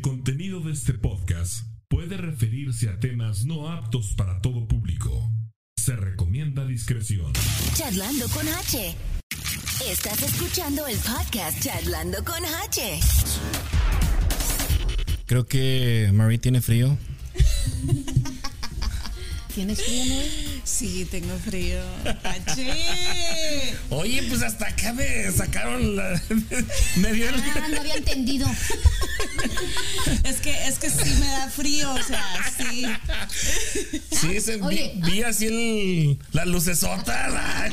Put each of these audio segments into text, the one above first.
El contenido de este podcast puede referirse a temas no aptos para todo público. Se recomienda discreción. Charlando con H. Estás escuchando el podcast Charlando con H. Creo que Marie tiene frío. ¿Tienes frío, no? Sí, tengo frío. ¡Achí! Oye, pues hasta acá me sacaron la. me dio el- Ah, no había entendido. Es que, es que sí me da frío, o sea, sí. Sí, se- vi, Oye. vi así el, la lucesota.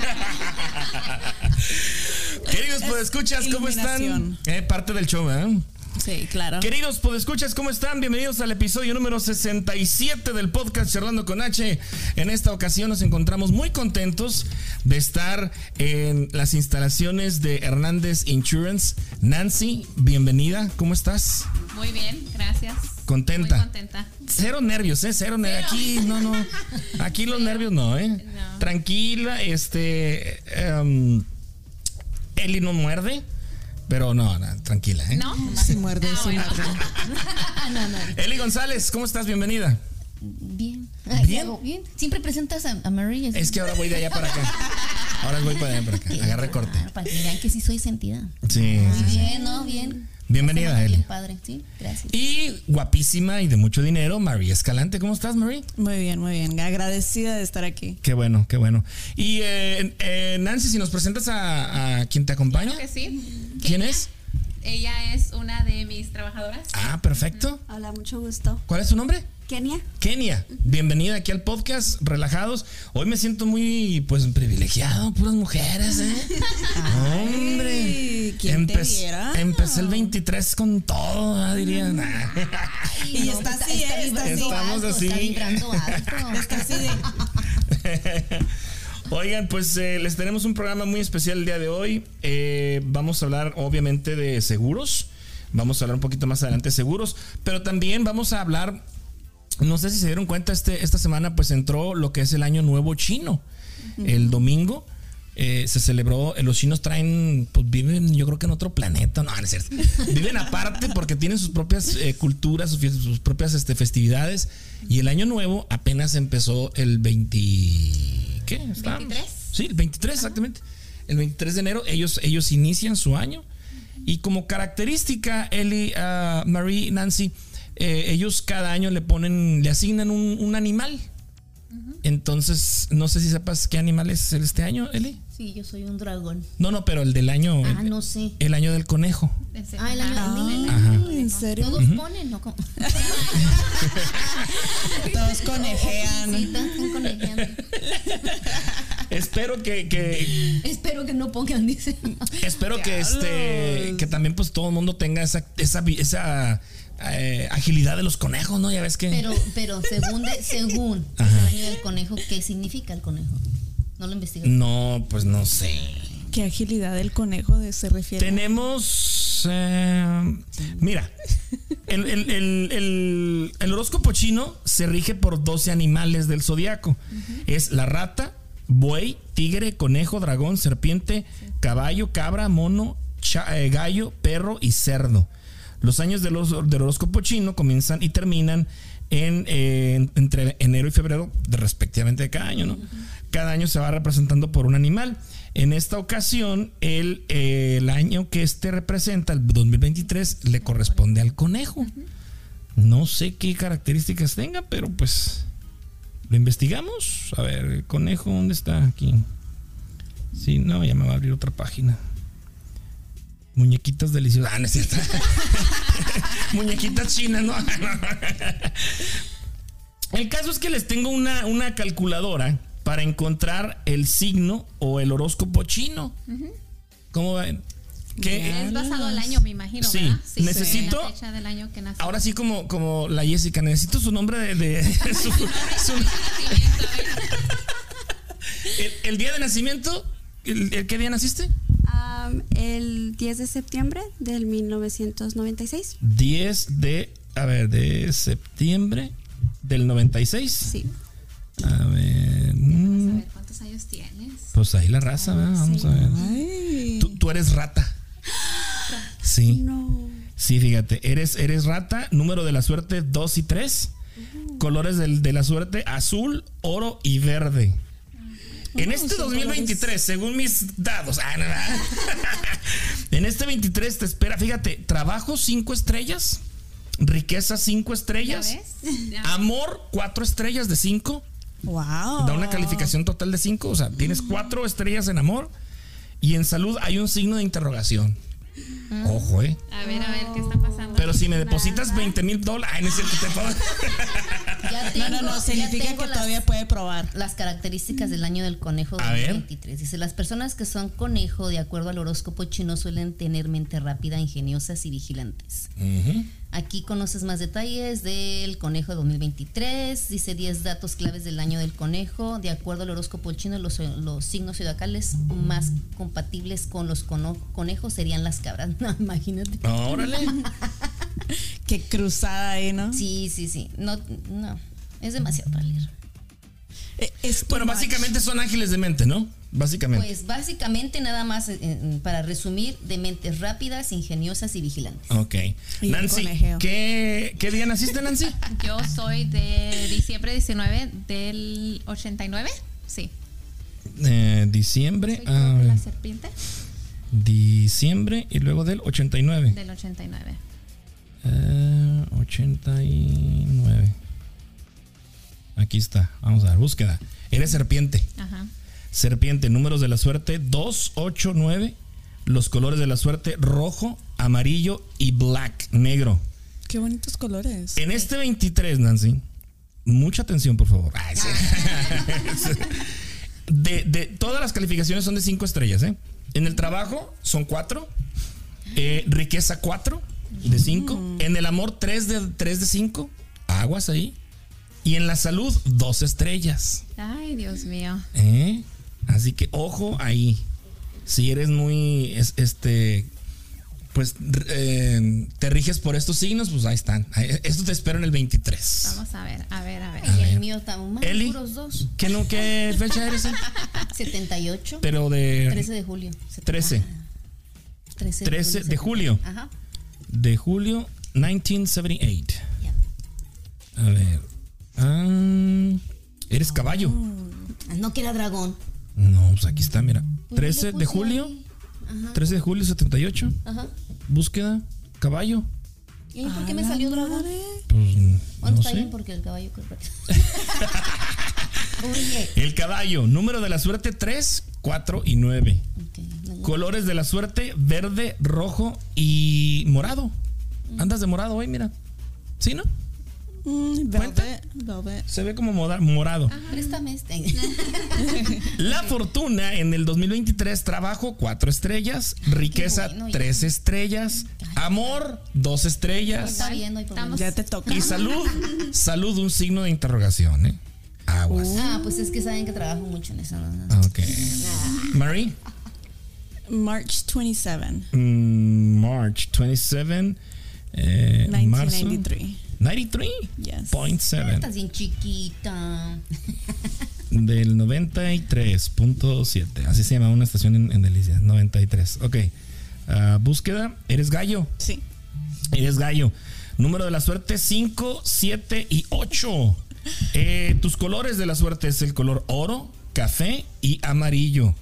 Queridos podescuchas, ¿cómo están? Eh, parte del show, ¿eh? Sí, claro. Queridos podescuchas, ¿cómo están? Bienvenidos al episodio número 67 del podcast Charlando con H. En esta ocasión nos encontramos muy contentos de estar en las instalaciones de Hernández Insurance. Nancy, bienvenida, ¿cómo estás? Muy bien, gracias. Contenta. Muy contenta. Cero nervios, ¿eh? Cero nervios. Aquí, no, no. Aquí los nervios no, ¿eh? No. Tranquila, este. em, Eli no muerde, pero no, no, tranquila, ¿eh? ¿No? Sí muerde, Ah, bueno. muerde. Ah, no, no. Eli González, ¿cómo estás? Bienvenida. Bien. ¿Bien? Bien. Siempre presentas a, a Marie. Es que ahora voy de allá para acá. Ahora voy para allá para acá. Agarré corte. Para que vean que sí soy sentida. Sí. Ah, sí, sí. Bien, ¿no? Bien. Bienvenida, Eli. Bien padre, sí. Gracias. Y guapísima y de mucho dinero, María Escalante. ¿Cómo estás, Marie? Muy bien, muy bien. Agradecida de estar aquí. Qué bueno, qué bueno. Y eh, eh, Nancy, si nos presentas a, a quien te acompaña. Que sí. ¿Quién es? Ella es una de mis trabajadoras. Ah, perfecto. Hola, mucho gusto. ¿Cuál es tu nombre? Kenia. Kenia, bienvenida aquí al podcast Relajados. Hoy me siento muy, pues, privilegiado, puras mujeres, ¿eh? Hombre. ¿quién te Empe- viera? Empecé el 23 con todo, diría. Y No, está así. Está así. Estamos así. Está vibrando alto. Está así de. Oigan, pues eh, les tenemos un programa muy especial el día de hoy. Eh, vamos a hablar, obviamente, de seguros. Vamos a hablar un poquito más adelante de seguros, pero también vamos a hablar. No sé si se dieron cuenta, este, esta semana pues entró lo que es el año nuevo chino. El domingo eh, se celebró, los chinos traen, pues viven yo creo que en otro planeta, no, no es cierto. Viven aparte porque tienen sus propias eh, culturas, sus propias este, festividades. Y el año nuevo apenas empezó el 20... ¿Qué? Estábamos? 23. Sí, el 23 exactamente. El 23 de enero ellos, ellos inician su año. Y como característica, Eli, ah, Marie, Nancy, eh, ellos cada año le ponen, le asignan un, un animal. Entonces, no sé si sepas qué animal es el este año, Eli. Sí, yo soy un dragón. No, no, pero el del año, Ah, el, no sé. el año del conejo. Ah, el año Ajá. de mí. Ajá. ¿En serio? Todos ponen, ¿no? Como- Todos conejean. Sí, todos están conejeando. Espero que, que Espero que no pongan, dice. espero que este que también pues todo el mundo tenga esa esa, esa eh, agilidad de los conejos, ¿no? Ya ves que Pero, pero según, de, según el año del conejo, ¿qué significa el conejo? No lo investigué. no, pues no sé. ¿Qué agilidad del conejo de se refiere? Tenemos. eh, mira, el, el- el- el- el horóscopo chino se rige por 12 animales del zodiaco: es la rata, buey, tigre, conejo, dragón, serpiente, caballo, cabra, mono, cha- eh, gallo, perro y cerdo. Los años del horóscopo chino comienzan y terminan en, eh, en- entre enero y febrero, de- respectivamente de cada año, ¿no? Cada año se va representando por un animal. En esta ocasión, el, eh, el año que este representa, el 2023, le corresponde al conejo. No sé qué características tenga, pero pues lo investigamos. A ver, el conejo, ¿dónde está? Aquí. Sí, no, ya me va a abrir otra página. Muñequitas deliciosas. Ah, no es cierto. Muñequitas chinas, ¿no? El caso es que les tengo una, una calculadora para encontrar el signo o el horóscopo chino. ¿Cómo ven? Que Es basado al año, me imagino, Sí. ¿verdad? Necesito- La fecha del año que nació. ahora sí como, como la Jessica, necesito su nombre de... de- su- su- el, el día de nacimiento, ¿el, el qué día naciste? Am, el 10 de septiembre del 1996. 10 de, a ver, de septiembre del 96. Sí. A ver, Vamos a mm, ver cuántos años tienes. pues ahí la raza, ¿verdad? vamos a ver. Tú, tú eres rata. Sí. No. Sí, fíjate, eres, eres rata, número de la suerte 2 y 3. Colores del- de la suerte azul, oro y verde. En este son 2023, según mis dados, ah, no, no. en este 23 te espera, fíjate, trabajo 5 estrellas, riqueza 5 ¿Ya estrellas, ves? Ya. amor 4 estrellas de 5, Wow. da una calificación total de 5, o sea, tienes 4 estrellas en amor y en salud hay un signo de interrogación. Ojo, eh. A ver, a ver, ¿qué está pasando? Pero si me depositas 20 mil dólares, ay, no es cierto, te puedo- Ya No, tengo, no, no, significa que las- todavía puede probar. las características del año del conejo A ver. 2023. Dice, las personas que son conejo, de acuerdo al horóscopo chino, suelen tener mente rápida, ingeniosas y vigilantes. Aquí conoces más detalles del conejo 2023. Dice 10 datos claves del año del conejo. De acuerdo al horóscopo chino, los, los signos zodiacales más compatibles con los conejos serían las cabras. No, imagínate. Órale. Qué cruzada ahí, ¿no? Sí, sí, sí. No, no. Es demasiado para leer. Eh, es Bueno, much. básicamente son ángeles de mente, ¿no? Básicamente. Pues básicamente nada más, eh, eh, para resumir, de mentes rápidas, ingeniosas y vigilantes. ok. Y Nancy. ¿qué, ¿qué día naciste, Nancy? Yo soy de diciembre 19 del 89. Sí. Eh, diciembre. Soy yo a de la serpiente diciembre y luego del 89. del 89. Eh, 89. Aquí está. Vamos a ver, búsqueda. Eres serpiente. Ajá. Serpiente, números de la suerte 2, 8, 9. Los colores de la suerte rojo, amarillo y black, negro. Qué bonitos colores. En este 23, Nancy, mucha atención, por favor. Ay, sí. de, de- todas las calificaciones son de 5 estrellas. ¿eh? En el trabajo son 4. riqueza 4 de 5. En el amor 3 de, 3 de 5. Aguas ahí. Y en la salud 2 estrellas. Ay, Dios mío. ¿eh? Así que ojo ahí. Si eres muy, es- este, pues eh, te riges por estos signos, pues ahí están. Esto te espero en el 23. Vamos a ver, a ver, a ver. Y el mío está más Eli. puros dos. ¿Qué, no, ¿Qué fecha eres? eh? 78. Pero de 13 de julio. 13. 13 13 de julio. Ajá. De julio 1978. Ya. A ver. Ah, eres caballo. Ah, No que era dragón. No, pues aquí está, mira. Pues 13 le de julio. Ajá. 13 de julio 78. Ajá. Búsqueda. Caballo. ¿Y por qué me salió dragón? Pues no está sé. bien porque el caballo Oye. El caballo. Número de la suerte 3, 4 y 9. ok, no, Colores de la suerte verde, rojo y morado. Andas de morado hoy, mira. ¿Sí, no? Mm, ¿Cuenta? velvet, velvet. Se ve como moda- morado. Préstame este. La fortuna en el 2023, trabajo 4 estrellas, riqueza bueno, ya. 3 estrellas, amor 2 estrellas Está bien, no hay Ya te toca. y salud, salud un signo de interrogación, ¿eh? Aguas. Ah, pues es que saben que trabajo mucho en eso. ¿no? Ok. Marie, March 27, mm, March 27, eh, marzo 1993. 93, Yes. point seven. Estás bien chiquita. del 93.7. Así se llama una estación en, en Delicias. 93. Ok. Ah, búsqueda. Eres gallo. Sí. Eres gallo. Número de la suerte 5, 7 y 8. Eh, tus colores de la suerte es el color oro, café y amarillo.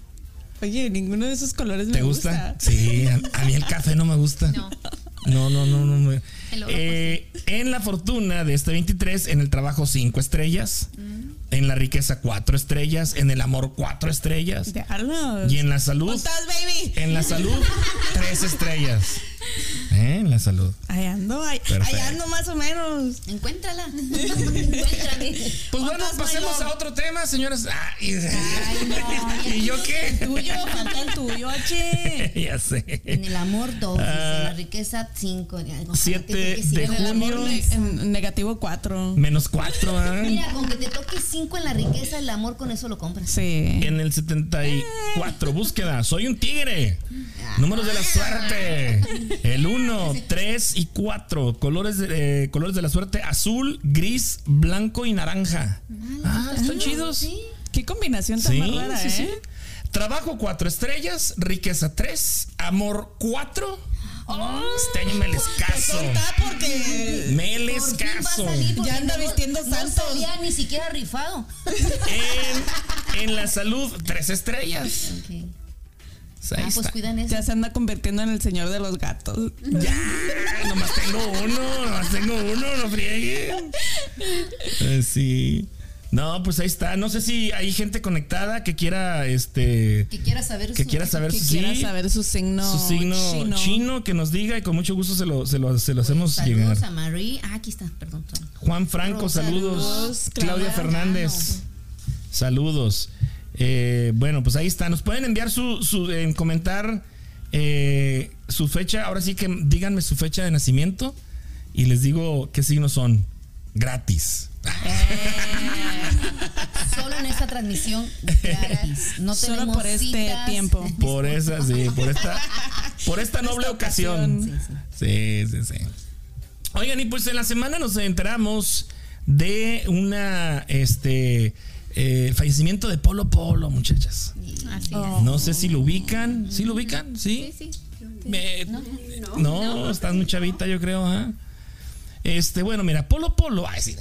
Oye, ninguno de esos colores ¿Te me gusta? Sí, a, a mí el café no me gusta. No. No, no, no, no. Eh, En la fortuna de este 23, en el trabajo 5 estrellas, en la riqueza 4 estrellas, en el amor 4 estrellas y en la salud, ¿Cómo estás, baby? en la salud 3 estrellas. ¿Eh? En la salud. Ahí ando, ahí, ando más o menos. Encuéntrala. Encuéntrame. Pues bueno, ¿Cuántas, pasemos a otro tema, señores. Ah, y, Ay, no. ¿Y yo qué? Tuyo, falta el tuyo, H. ya sé. En el amor 2, Ah. en la riqueza 5. Siete de En el amor, junio. ne- en negativo 4. Menos 4, Mira, con que te toque 5 en la riqueza, el amor con eso lo compras. Sí. En el 74, búsqueda. Soy un tigre. Números de la suerte. El 1, 3 y 4. Colores de, eh, colores de la suerte: azul, gris, blanco y naranja. Ah, están chidos. Sí. Qué combinación tan Sí, más rara, sí, sí. ¿eh? Trabajo 4 estrellas, riqueza 3, amor 4 Este año me les caso. Está porque Me Ya anda no- vistiendo No santos. salía ni siquiera rifado. En, en la salud, tres estrellas. Ok. Pues ahí Ah, pues está. cuidan eso. ya se anda convirtiendo en el señor de los gatos. Ya, nomás tengo uno, nomás tengo uno, no frieguen. Eh, sí. No, pues ahí está. No sé si hay gente conectada que quiera, este, Que quiera saber que su- quiera saber Que su, quiera sí, saber su signo, su signo chino. que nos diga y con mucho gusto se lo, se lo, se lo hacemos Saludos llegar. a Marie. Ah, aquí está, perdón. Juan Franco, Rosa, saludos. saludos, Claudia Claudia. Fernández, saludos. Eh, bueno, pues ahí está. Nos pueden enviar su, su en comentar eh, su fecha. Ahora sí que díganme su fecha de nacimiento y les digo qué signos son. Gratis. Solo en esta transmisión gratis. No Solo tenemos por este citas. tiempo. Por esa, sí, por esta, por esta noble ocasión. Sí, sí, sí. Oigan, y pues en la semana nos enteramos de una este eh, fallecimiento de Polo Polo, muchachas. Así Oh. No sé si lo ubican. ¿Sí lo ubican? Sí. Sí, sí. Me- no, estás muy chavita, yo creo, ¿ah? Este, bueno, mira, Polo Polo. Ay, sí.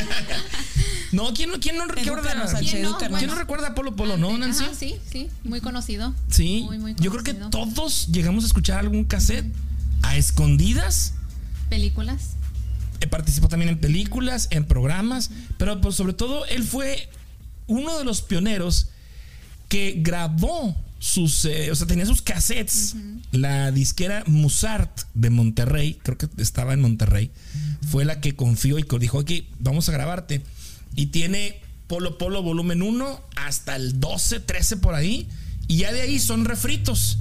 no, ¿quién no, quién no, qué Edúcanos, hora- H, ¿Quién no? ¿quién no recuerda a Polo Polo, no, Nancy? Ajá, sí, sí, muy conocido. Sí, Muy, muy yo creo que conocido. todos llegamos a escuchar algún cassette a escondidas. Películas. Eh, Participó también en películas, en programas, pero pues, sobre todo él fue uno de los pioneros que grabó sus, eh, o sea, tenía sus cassettes. La disquera Musart de Monterrey, creo que estaba en Monterrey, fue la que confió y dijo, ok, vamos a grabarte. Y tiene Polo Polo volumen 1 hasta el 12, 13 por ahí. Y ya de ahí son refritos.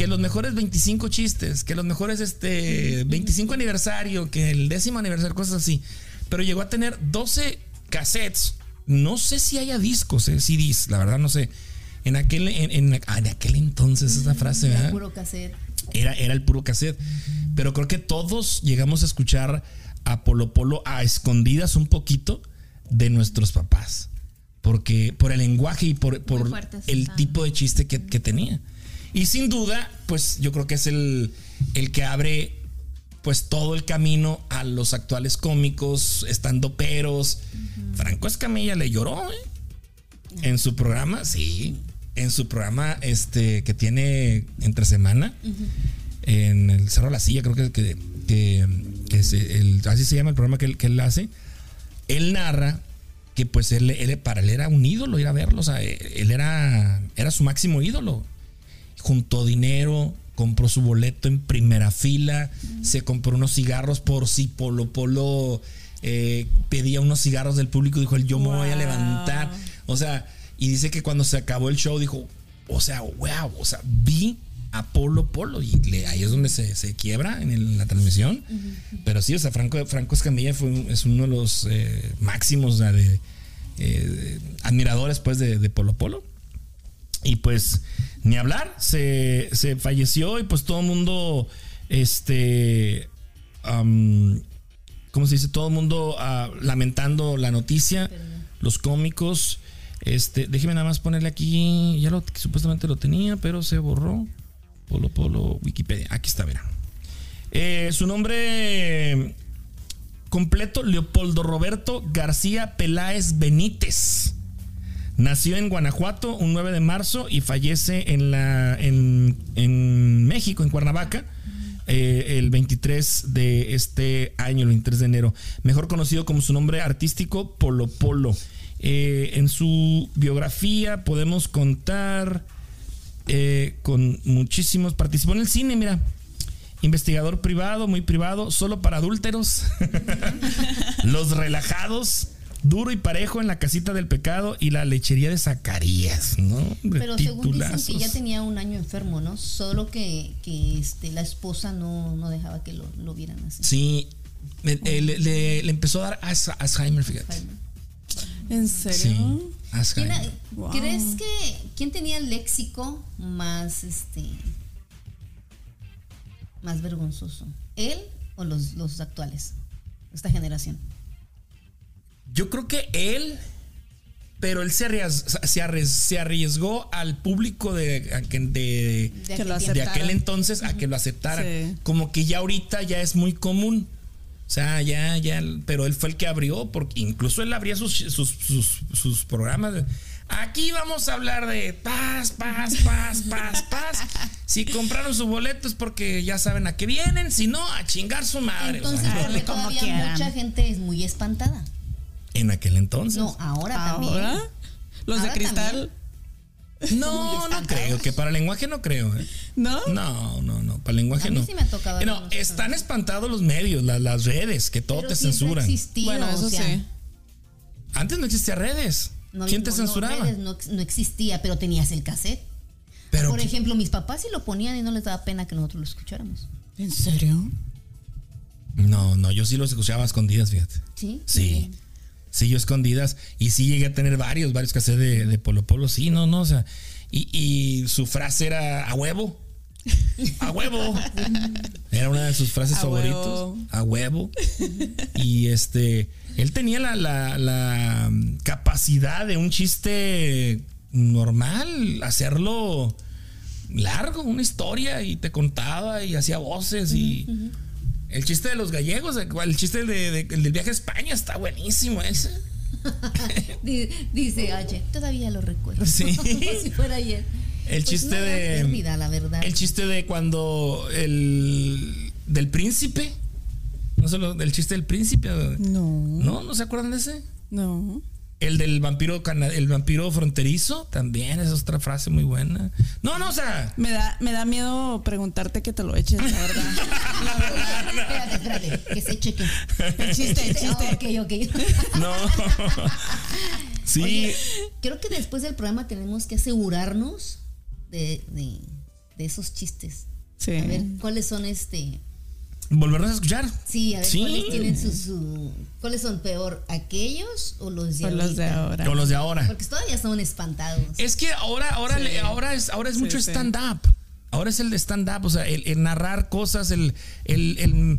Que los mejores 25 chistes, que los mejores este 25 aniversario, que el décimo aniversario, cosas así. Pero llegó a tener 12 cassettes. No sé si haya discos, eh, CDs, la verdad no sé. En aquel, en, en- ah, en aquel entonces esa frase, Era ¿verdad? puro cassette. Era, era el puro cassette. Pero creo que todos llegamos a escuchar a Polo Polo a escondidas un poquito de nuestros papás. Porque por el lenguaje y por, el tipo de chiste que, que tenía. Y sin duda, pues yo creo que es el, el que abre pues todo el camino a los actuales cómicos, estando peros. Franco Escamilla le lloró, ¿eh? En su programa, sí. En su programa este que tiene entre semana. En el Cerro de la Silla, creo que, que, que- que es el, así se llama el programa que él, que él hace. Él narra que pues él, él- para él era un ídolo ir a verlo. O sea, él era, era su máximo ídolo. Juntó dinero, compró su boleto en primera fila, se compró unos cigarros por si Polo Polo eh, pedía unos cigarros del público, dijo yo me voy a levantar. O sea, y dice que cuando se acabó el show dijo, o sea, wow, o sea, vi a Polo Polo y le- ahí es donde se, se quiebra en, el- la transmisión. Pero sí, o sea, Franco, Franco Escamilla fue, es uno de los eh, máximos de, eh, admiradores pues de, de Polo Polo. Y pues ni hablar, se, se falleció y pues todo el mundo, este, ¿cómo se dice? Todo el mundo ah, lamentando la noticia, los cómicos. Este, déjeme nada más ponerle aquí, ya lo supuestamente lo tenía, pero se borró. Polo Polo Wikipedia, aquí está, verán. Eh, su nombre completo, Leopoldo Roberto García Peláez Benítez. Nació en Guanajuato un 9 de marzo y fallece en, la, México, en Cuernavaca, eh, el 23 de este año, el 23 de enero. Mejor conocido como su nombre artístico, Polo Polo. Eh, en su biografía podemos contar eh, con muchísimos. Participó en el cine, mira. Investigador privado, muy privado, solo para adúlteros. Los relajados, duro y parejo en la casita del pecado y la lechería de Zacarías, ¿no? Hombre, Pero según dicen que ya tenía un año enfermo, ¿no? Solo que, que este, la esposa no, no dejaba que lo, lo vieran así. Sí, eh, le, le- le empezó a dar Alz- Alzheimer, fíjate. ¿En Sí, serio? ¿Quién Alzheimer. ha- Wow. ¿Crees que quién tenía el léxico más este más vergonzoso? ¿Él o los, los actuales? Esta generación. Yo creo que él, pero él se, arriesgó, se, arries- se arriesgó al público de, de, aquel entonces a que lo aceptaran. Sí. Como que ya ahorita ya es muy común. O sea, ya, ya, pero él fue el que abrió, porque incluso él abría sus, sus, sus, sus programas. Aquí vamos a hablar de paz, paz, paz, paz, paz. Si compraron su boleto es porque ya saben a qué vienen, si no, a chingar su madre. O sea, Entonces, todavía quieran. mucha gente es muy espantada. En aquel entonces. No, ahora, también. Ahora, los de cristal, no, no creo, que para lenguaje no creo. ¿eh? ¿no? No, no, no, para lenguaje A mí no. sí me ha tocado Eh, No, están espantados los medios, la- las redes, que todo Pero te censuran. existió, Bueno, o eso sea, sí. Antes no existía redes. no- ¿Quién te no, censuraba? redes No, no existía, pero tenías el cassette. Pero Por ejemplo, mis papás sí lo ponían y no les daba pena que nosotros lo escucháramos. ¿En serio? no, no, yo sí los escuchaba a escondidas, fíjate. Sí. Sí. Sí, yo escondidas. Y sí llegué a tener varios, varios cassettes de, de Polo Polo. Sí, no, no. O sea, y, y su frase era a huevo. A huevo. Era una de sus frases A favoritos. huevo. A huevo. Y este, él tenía la, la- la, mm, capacidad de un chiste normal, hacerlo largo, una historia, y te contaba y hacía voces y. El chiste de los gallegos, el chiste de- de- el del viaje a España está buenísimo ese. Di- Dice, oye, todavía lo recuerdo. Sí. Como si fuera ayer. El Pues chiste no, de. pérdida, la verdad. El chiste de cuando el. del príncipe. No sé, lo- el chiste del príncipe. No. ¿No? ¿No se acuerdan de ese? No. El del vampiro el vampiro fronterizo, también es otra frase muy buena. No, no, o sea. Me da, me da miedo preguntarte que te lo eches, la verdad. La verdad. Espérate, espérate, que se cheque. El chiste, el chiste. Ah, ok, ok. No. sí. Oye, creo que después del programa tenemos que asegurarnos de, de, de esos chistes. Sí. A ver, ¿cuáles son este? Volvernos a escuchar. Sí, a ver, Sí. ¿cuáles tienen su, su- ¿Cuáles son peor, aquellos o los de Son los de ahora. O los de ahora. Porque todavía son espantados. Es que ahora, ahora, Sí. le- ahora es, ahora es Sí, mucho sí. stand-up. Ahora es el de stand-up, o sea, el, el narrar cosas, el, el, el-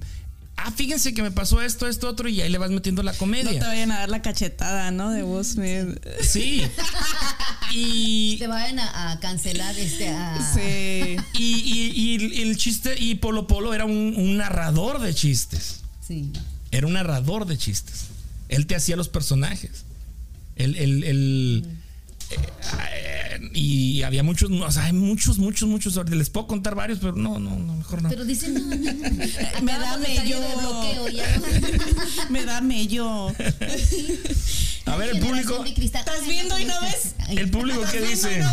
Ah, fíjense que me pasó esto, esto, otro, y ahí le vas metiendo la No te comedia. vayan a dar la cachetada, ¿no? De Smith. Sí. Y, Te vayan a, a cancelar este a, Sí. y, y- y el chiste, y Polo Polo era un, un narrador de chistes. sí. Era un narrador de chistes. Él te hacía los personajes. El, el- el- eh, y había muchos, no, o sea, hay muchos, muchos, muchos. Les puedo contar varios, pero no, no, no, mejor no. Pero dicen, no, no, no. Me da mello. de bloqueo, ya no. Me da mello. A ver, el público. ¿Estás viendo y no ves? El público, ¿qué dice?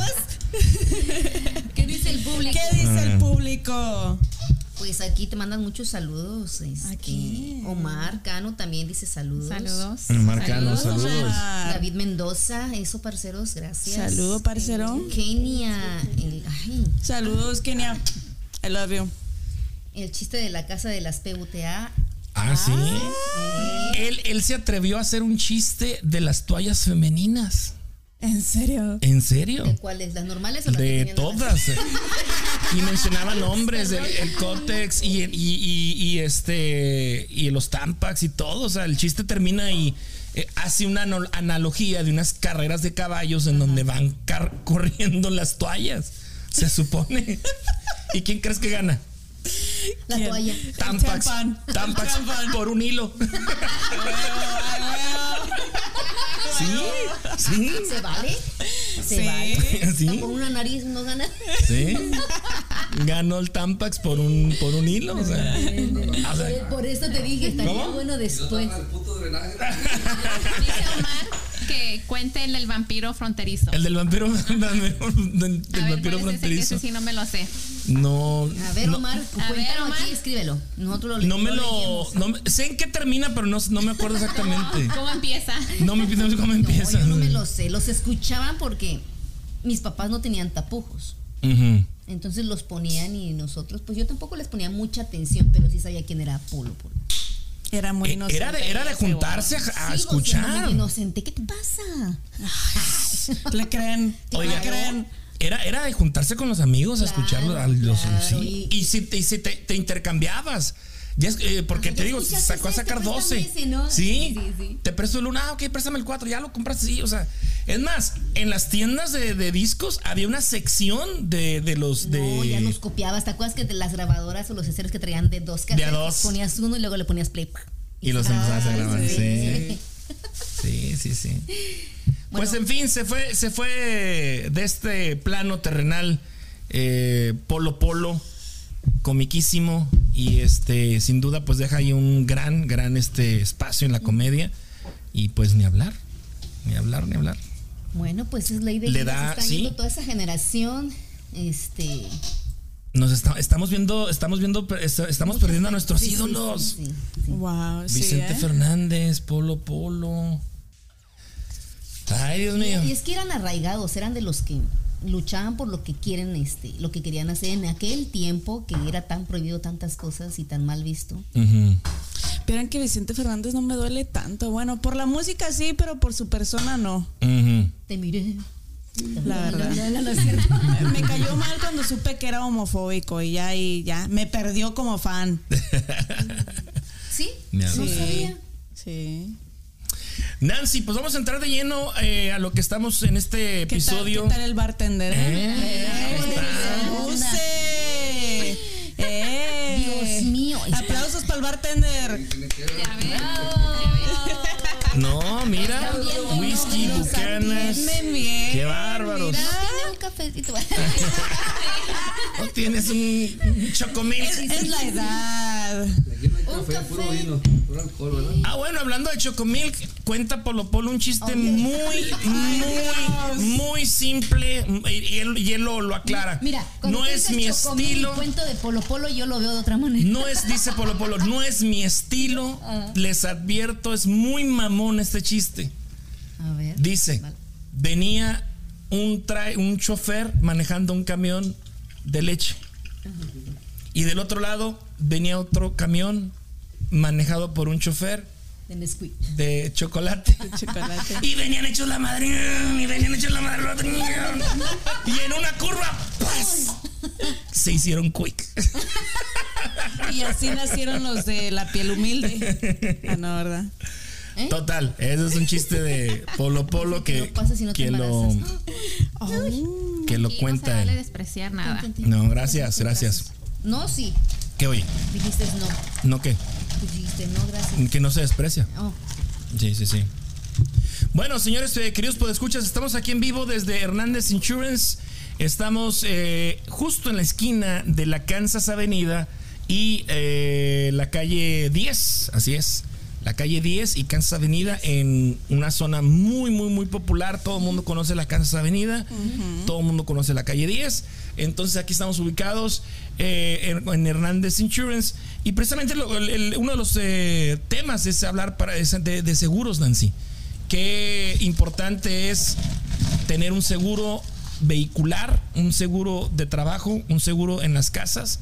¿Qué dice el público? ¿Qué dice el público? Pues aquí te mandan muchos saludos. Este, Aquí. Omar Cano también dice saludos. Saludos. Marcano, saludos. Omar. David Mendoza, eso, parceros, gracias. Saludo, parcero. Kenia, el, ay, Saludos, Kenia. I love you. el chiste de la casa de las PUTA. Ah, sí. Eh, Él, él se atrevió a hacer un chiste de las toallas femeninas. ¿En serio? ¿En serio? ¿De cuáles? ¿Las normales o las De todas. eh. Y mencionaba nombres, el, el Cortex y, el- y, y- y este y los Tampax y todo. O sea, el chiste termina y eh, hace una analogía de unas carreras de caballos en donde van car- corriendo las toallas. Se supone. ¿Y quién crees que gana? La ¿Quién? toalla. Tampax. Tampax por un hilo. Sí, sí. ¿Se vale? ¿Se Sí. vale? Sí. Por una nariz no gana. Sí. Ganó el Tampax por un, por un hilo. O sea, o sea, Por eso te dije, estaría ¿Cómo? bueno después. Dice Omar que cuenten el vampiro fronterizo. el del vampiro, del, del A ver, vampiro ¿cuál es ese? Fronterizo. ese sí no me lo sé. No. A ver, no, Omar, A ver, cuéntalo Omar. aquí, escríbelo. Nosotros lo No me lo. no me- sé en qué termina, pero no, no me acuerdo exactamente. ¿Cómo empieza? No me no sé cómo No, empieza. yo no me lo sé. Los escuchaban porque mis papás no tenían tapujos. Entonces los ponían y nosotros, pues yo tampoco les ponía mucha atención, pero sí sabía quién era Polo. Polo. Era muy Eh, inocente. Era de, era de juntarse a, a siendo escuchar. muy inocente. ¿Qué te pasa? Le creen. Oiga, le creen. Era, era de juntarse con los amigos a Claro, escuchar a los. claro, sí. y- Y, si, te, y si te, te intercambiabas. Ya es, eh, porque Ajá, te digo, sacó a sacar préstame 12. ese, ¿no? ¿Sí? Sí, sí. Te presto el 1, ah, ok, préstame el 4, ya lo compraste, sí, o sea. Es más, en las tiendas de, de discos había una sección de, de los de. No, ya los copiabas. ¿Te acuerdas que de las grabadoras o los estereos que traían de dos cassettes? dos. Ponías uno y luego le ponías play. Y los se empezabas a grabar, sí. Sí, sí, sí. Pues en fin, se fue, se fue de este plano terrenal eh, Polo Polo, comiquísimo, y este, sin duda, pues deja ahí un gran, gran este espacio en la comedia. Y pues ni hablar, ni hablar, ni hablar. Bueno, pues es ley de Le da- está sí. yendo toda esa generación. Este. Nos está- estamos viendo, estamos viendo, est- estamos perdiendo a nuestros sí, ídolos. sí, sí, sí. Wow, sí. Vicente ¿eh? Fernández, Polo Polo. Ay, Dios mío. Y es que eran arraigados, eran de los que luchaban por lo que quieren, este, lo que querían hacer en aquel tiempo que era tan prohibido tantas cosas y tan mal visto. Ujú. Vieran que Vicente Fernández no me duele tanto. Bueno, por la música sí, pero por su persona no. Te miré. La verdad. Me cayó mal cuando supe que era homofóbico y ya y ya me perdió como fan. ¿Sí? Me No sabía. Sí. Nancy, pues vamos a entrar de lleno eh, a lo que estamos en este ¿Qué tal, episodio. qué tal el bartender? Eh, está. ¡Use! ¡Eh! Dios mío. Aplausos para el bartender. No, mira, whisky, bucanas. Bien. Qué bárbaros. Un cafecito. ¿No tienes un, un chocomil? Es, es la edad. Un café. Ah, bueno, hablando de chocomilk, cuenta Polo Polo un chiste muy, muy, muy simple y él, y él lo, lo aclara. Mira, no es mi chocomil estilo. cuento de Polo Polo, yo lo veo de otra manera. No es, dice Polo Polo, no es mi estilo. Ah. Les advierto, es muy mamón este chiste. A ver. Dice, Vale. venía un, tra- un chofer manejando un camión de leche. Y del otro lado venía otro camión manejado por un chofer De Nesquik. de chocolate. Chocolate. Y venían hechos la madre. Y venían hechos la madre. Y en una curva, pues, se hicieron quick. Y así nacieron los de la piel humilde. Ah, no, ¿verdad? Total, ese es un chiste de Polo Polo que, ¿Eh? No pasa si no te que lo, que lo cuenta no se vale él. despreciar nada. No, gracias, gracias. No, sí. ¿Qué oye? Dijiste no. ¿No qué? Dijiste no, gracias. Que no se desprecia. Oh. Sí, sí, sí. Bueno, señores, eh, queridos podescuchas, estamos aquí en vivo desde Hernández Insurance. Estamos eh, justo en la esquina de la Kansas Avenida y eh, la calle 10, así es. La calle 10 y Kansas Avenida en una zona muy, muy, muy popular. Todo el mundo conoce la Kansas Avenida, todo el mundo conoce la calle 10. Entonces aquí estamos ubicados eh, en, en Hernández Insurance. Y precisamente lo- el- el- uno de los eh, temas es hablar para, es de, de seguros, Nancy. Qué importante es tener un seguro vehicular, un seguro de trabajo, un seguro en las casas.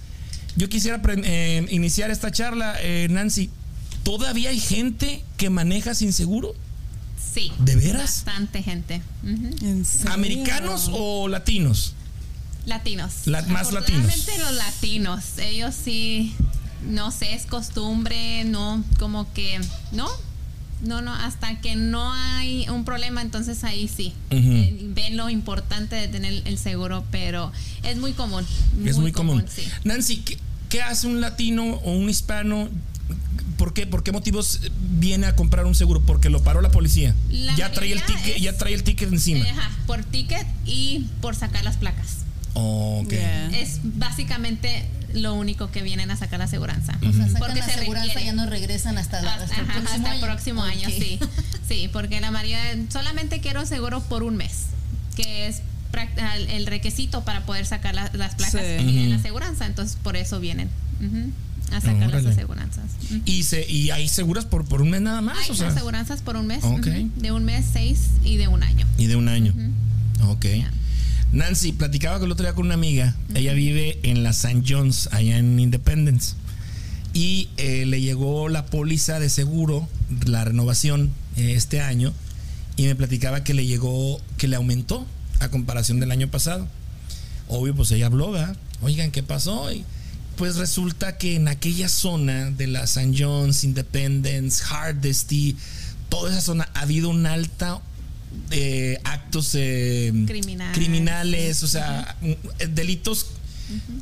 Yo quisiera eh, iniciar esta charla, eh, Nancy. ¿Todavía hay gente que maneja sin seguro? Sí. ¿De veras? Bastante gente. ¿Americanos o latinos? Latinos. La- más Afortunadamente los latinos. Ellos sí, no sé, es costumbre, no, como que, no. No, no, hasta que no hay un problema, entonces ahí sí. Eh, ven lo importante de tener el seguro, pero es muy común. es muy común. sí. Nancy, ¿qué, qué hace un latino o un hispano? ¿Por qué, ¿Por qué motivos viene a comprar un seguro? Porque lo paró la policía. La ya trae el ticket, es- ya trae el ticket encima. Eh, Ajá, por ticket y por sacar las placas. Ok. Yeah. Es básicamente lo único que vienen a sacar la aseguranza. O sea, sacan Porque la se aseguranza ya no regresan hasta, la- hasta el Ajá, próximo hasta el año. próximo año, sí. Sí, porque la mayoría solamente quiero seguro por un mes, que es el requisito para poder sacar la- las placas Sí. que vienen la aseguranza. Entonces, por eso vienen ujú, a sacar Órale. las aseguranzas. Y, se, y hay seguras por, por un mes nada más. Hay o sea, aseguranzas por un mes, Ok. ujú, de un mes, seis y de un año. y de un año. Ok. Ya. Nancy, platicaba el otro día con una amiga. Ella vive en la St. John's, allá en Independence. Y eh, le llegó la póliza de seguro, la renovación eh, este año. Y me platicaba que le llegó, que le aumentó a comparación del año pasado. Obvio, pues ella habló, ¿verdad? Oigan, ¿qué pasó? Y pues resulta que en aquella zona de la St. John's, Independence, Hardesty, toda esa zona ha habido un alta de actos eh, Criminales. criminales, o sea, eh, delitos,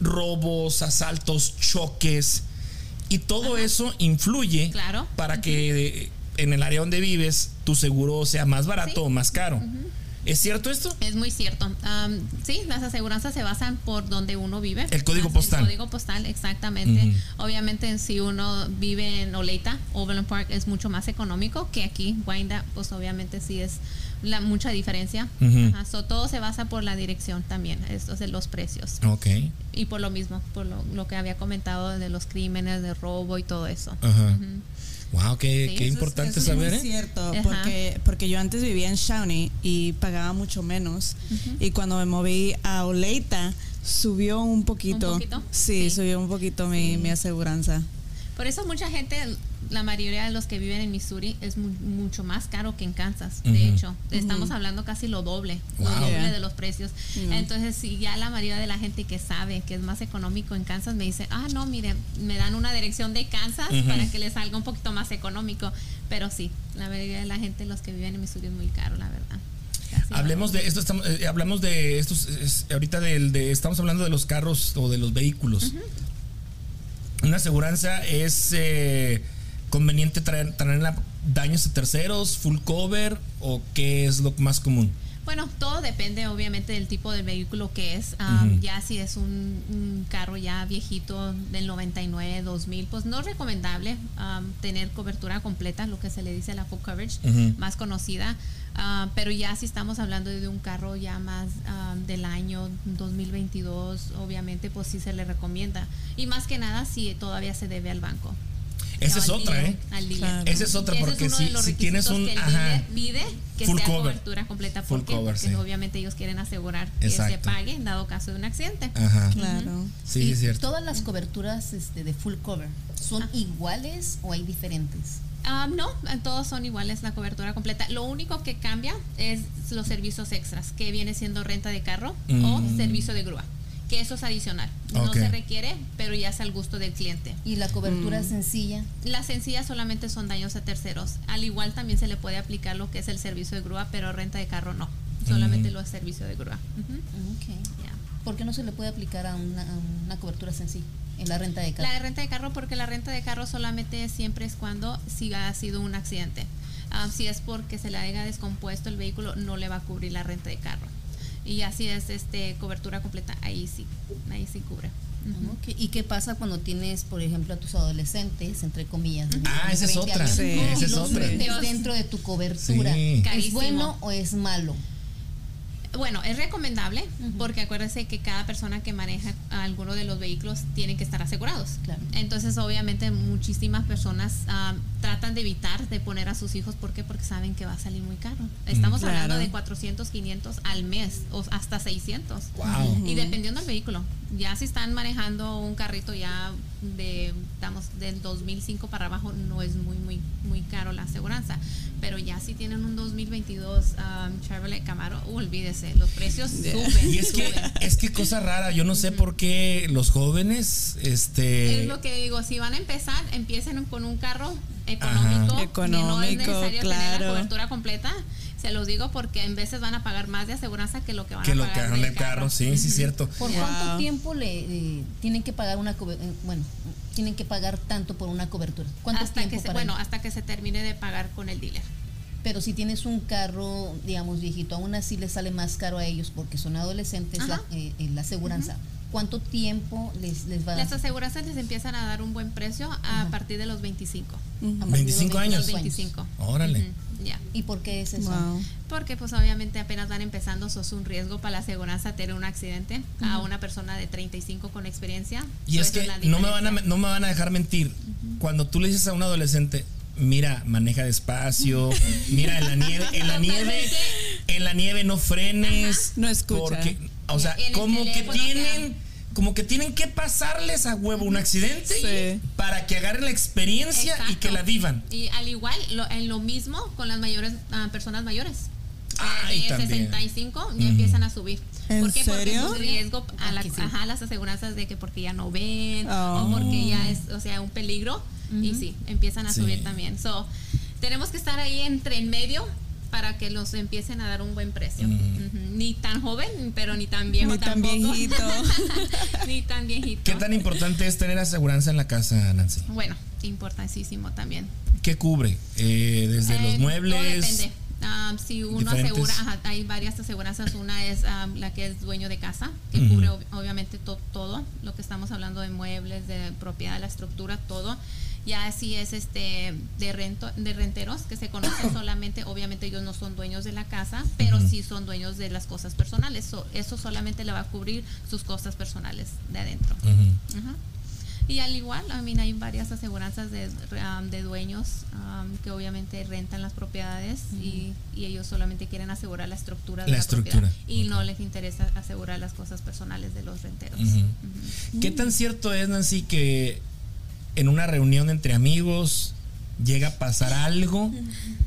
robos, asaltos, choques. Y todo eso influye Claro. para que eh, en el área donde vives tu seguro sea más barato Sí. o más caro. ¿Es cierto esto? Es muy cierto. Am, sí, las aseguranzas se basan por donde uno vive. El código postal. El código postal, exactamente. Obviamente, si uno vive en Oleita, Overland Park es mucho más económico que aquí. Wyandotte, pues obviamente sí es la mucha diferencia. Ajá, so, todo se basa por la dirección también, estos de los precios. Ok. Y por lo mismo, por lo, lo que había comentado de los crímenes, de robo y todo eso. Ajá. Wow, qué, Sí, qué eso es- importante es saber, muy ¿eh? cierto, Ajá. porque, porque yo antes vivía en Shawnee y pagaba mucho menos. Y cuando me moví a Oleita, subió un poquito. ¿Un poquito? Sí, Sí. subió un poquito mi, Sí. mi aseguranza. Por eso mucha gente, la mayoría de los que viven en Missouri es mu- mucho más caro que en Kansas. De hecho, estamos hablando casi lo doble, Wow. lo doble de los precios. Mm. Entonces, si ya la mayoría de la gente que sabe que es más económico en Kansas me dice, ah, no, mire, me dan una dirección de Kansas para que les salga un poquito más económico. Pero sí, la mayoría de la gente, los que viven en Missouri es muy caro, la verdad. Casi Hablemos de esto, estamos, eh, hablamos de estos, es- ahorita del, de, estamos hablando de los carros o de los vehículos. Una aseguranza es eh, conveniente traer, traerla daños a terceros, full cover o qué es lo más común. Bueno, todo depende obviamente del tipo de vehículo que es. Um. Ya si es un, un carro ya viejito del 99, 2000, pues no es recomendable um, tener cobertura completa, lo que se le dice la full coverage, más conocida. Ah, pero ya si estamos hablando de un carro ya más um, del año 2022, obviamente pues sí se le recomienda. Y más que nada si todavía se debe al banco. Esa es otra, ¿eh? Esa es otra, porque si, si tienes un... ajá, dealer pide que Full sea cover. cobertura completa. ¿Por Full qué? cover, Porque sí. obviamente ellos quieren asegurar que se Exacto. pague en dado caso de un accidente. Ajá. Claro. Sí, Y es cierto. Todas las coberturas este, de full cover, ¿son Ah. iguales o hay diferentes? Ah, no, eh, todos son iguales la cobertura completa. Lo único que cambia es los servicios extras, que viene siendo renta de carro o Mm. servicio de grúa, que eso es adicional. No se requiere, pero ya es al gusto del cliente. Y la cobertura Mm. sencilla, Las sencillas solamente son daños a terceros. Al igual también se le puede aplicar lo que es el servicio de grúa, pero renta de carro no. Solamente Mm. lo es servicio de grúa. Ujú. ok. Ya. ¿Por qué no se le puede aplicar a una, a una cobertura sencilla en la renta de carro? La de renta de carro, porque la renta de carro solamente siempre es cuando si ha sido un accidente. Ah, si es porque se le haya descompuesto el vehículo, no le va a cubrir la renta de carro. Y así es este cobertura completa, ahí sí, ahí sí cubre. ¿Y qué pasa cuando tienes, por ejemplo, a tus adolescentes, entre comillas? Ah, esa es 20 otra. Sí, esa es otra. dentro de tu cobertura? Sí. ¿Es bueno o es malo? Bueno, es recomendable porque acuérdese que cada persona que maneja alguno de los vehículos tiene que estar asegurados. Claro. Entonces, obviamente, muchísimas personas ah, tratan de evitar de poner a sus hijos. ¿Por qué? Porque saben que va a salir muy caro. Estamos Claro. hablando de 400, 500 al mes o hasta 600. Wow. Y dependiendo del vehículo. Ya si están manejando un carrito ya de, estamos del 2005 para abajo, no es muy, muy, muy caro la aseguranza. Pero ya si tienen un 2022 um, Chevrolet Camaro, uh, olvídese, los precios suben. Y es que, suben. es que cosa rara, yo no sé por qué los jóvenes, este... Es lo que digo, si van a empezar, empiecen con un carro económico, que no es Económico, necesario tener la claro. cobertura completa. Se los digo porque en veces van a pagar más de aseguranza que lo que van que a lo que pagar hagan del del carro, sí, sí, cierto. ¿Por Wow. cuánto tiempo le eh, tienen que pagar una cobertura? Bueno, tienen que pagar tanto por una cobertura. ¿Cuánto Hasta tiempo que se, para bueno, hasta que se termine de pagar con el dealer. Pero si tienes un carro, digamos, viejito, aún así les sale más caro a ellos porque son adolescentes la, eh, eh, la aseguranza. ¿Cuánto tiempo les, les va a Las aseguranzas les empiezan a dar un buen precio a Ajá. partir de los 25. Ujú. a partir de 25 los años. Los 25. Órale. Ya. ¿Y por qué es eso? Wow. Porque pues obviamente apenas van empezando, sos un riesgo para la aseguranza tener un accidente a una persona de 35 con experiencia. Y es que no me, van a, no me van a dejar mentir. Cuando tú le dices a un adolescente, mira, maneja despacio, mira, en la nieve, en la nieve, en la nieve no frenes. No escucha. Porque, o sea, como que tienen, como que tienen que pasarles a huevo un accidente Sí. para que agarren la experiencia y que la vivan. Y al igual, lo- en lo mismo con las mayores ah, personas mayores. Ay, de también. 65 ya empiezan a subir. ¿En ¿Por qué? serio? Porque es un riesgo a, la- Aquí sí. ajá, las aseguranzas de que porque ya no ven Oh. o porque ya es, o sea, un peligro y sí, empiezan a Sí. subir también. So, tenemos que estar ahí entre en medio para que los empiecen a dar un buen precio. Ujú. Ni tan joven, pero ni tan viejo Ni tan tampoco. viejito. ni tan viejito. ¿Qué tan importante es tener aseguranza en la casa, Nancy? Bueno, importantísimo también. ¿Qué cubre? Eh, desde Eh, los todo muebles. depende. Ah, si uno diferentes. asegura, ajá, hay varias aseguranzas. Una es ah, la que es dueño de casa, que Ujú. cubre ob- obviamente to- todo lo que estamos hablando de muebles, de propiedad, la estructura, todo. Ya si es este de rento, de renteros que se conocen solamente, obviamente ellos no son dueños de la casa, pero sí son dueños de las cosas personales. So, eso solamente le va a cubrir sus cosas personales de adentro. Y al igual, I mean, hay varias aseguranzas de, um, de dueños um, que obviamente rentan las propiedades y, y ellos solamente quieren asegurar la estructura de La la, estructura, propiedad y no les interesa asegurar las cosas personales de los renteros. ¿Qué tan cierto es, Nancy, que en una reunión entre amigos llega a pasar algo,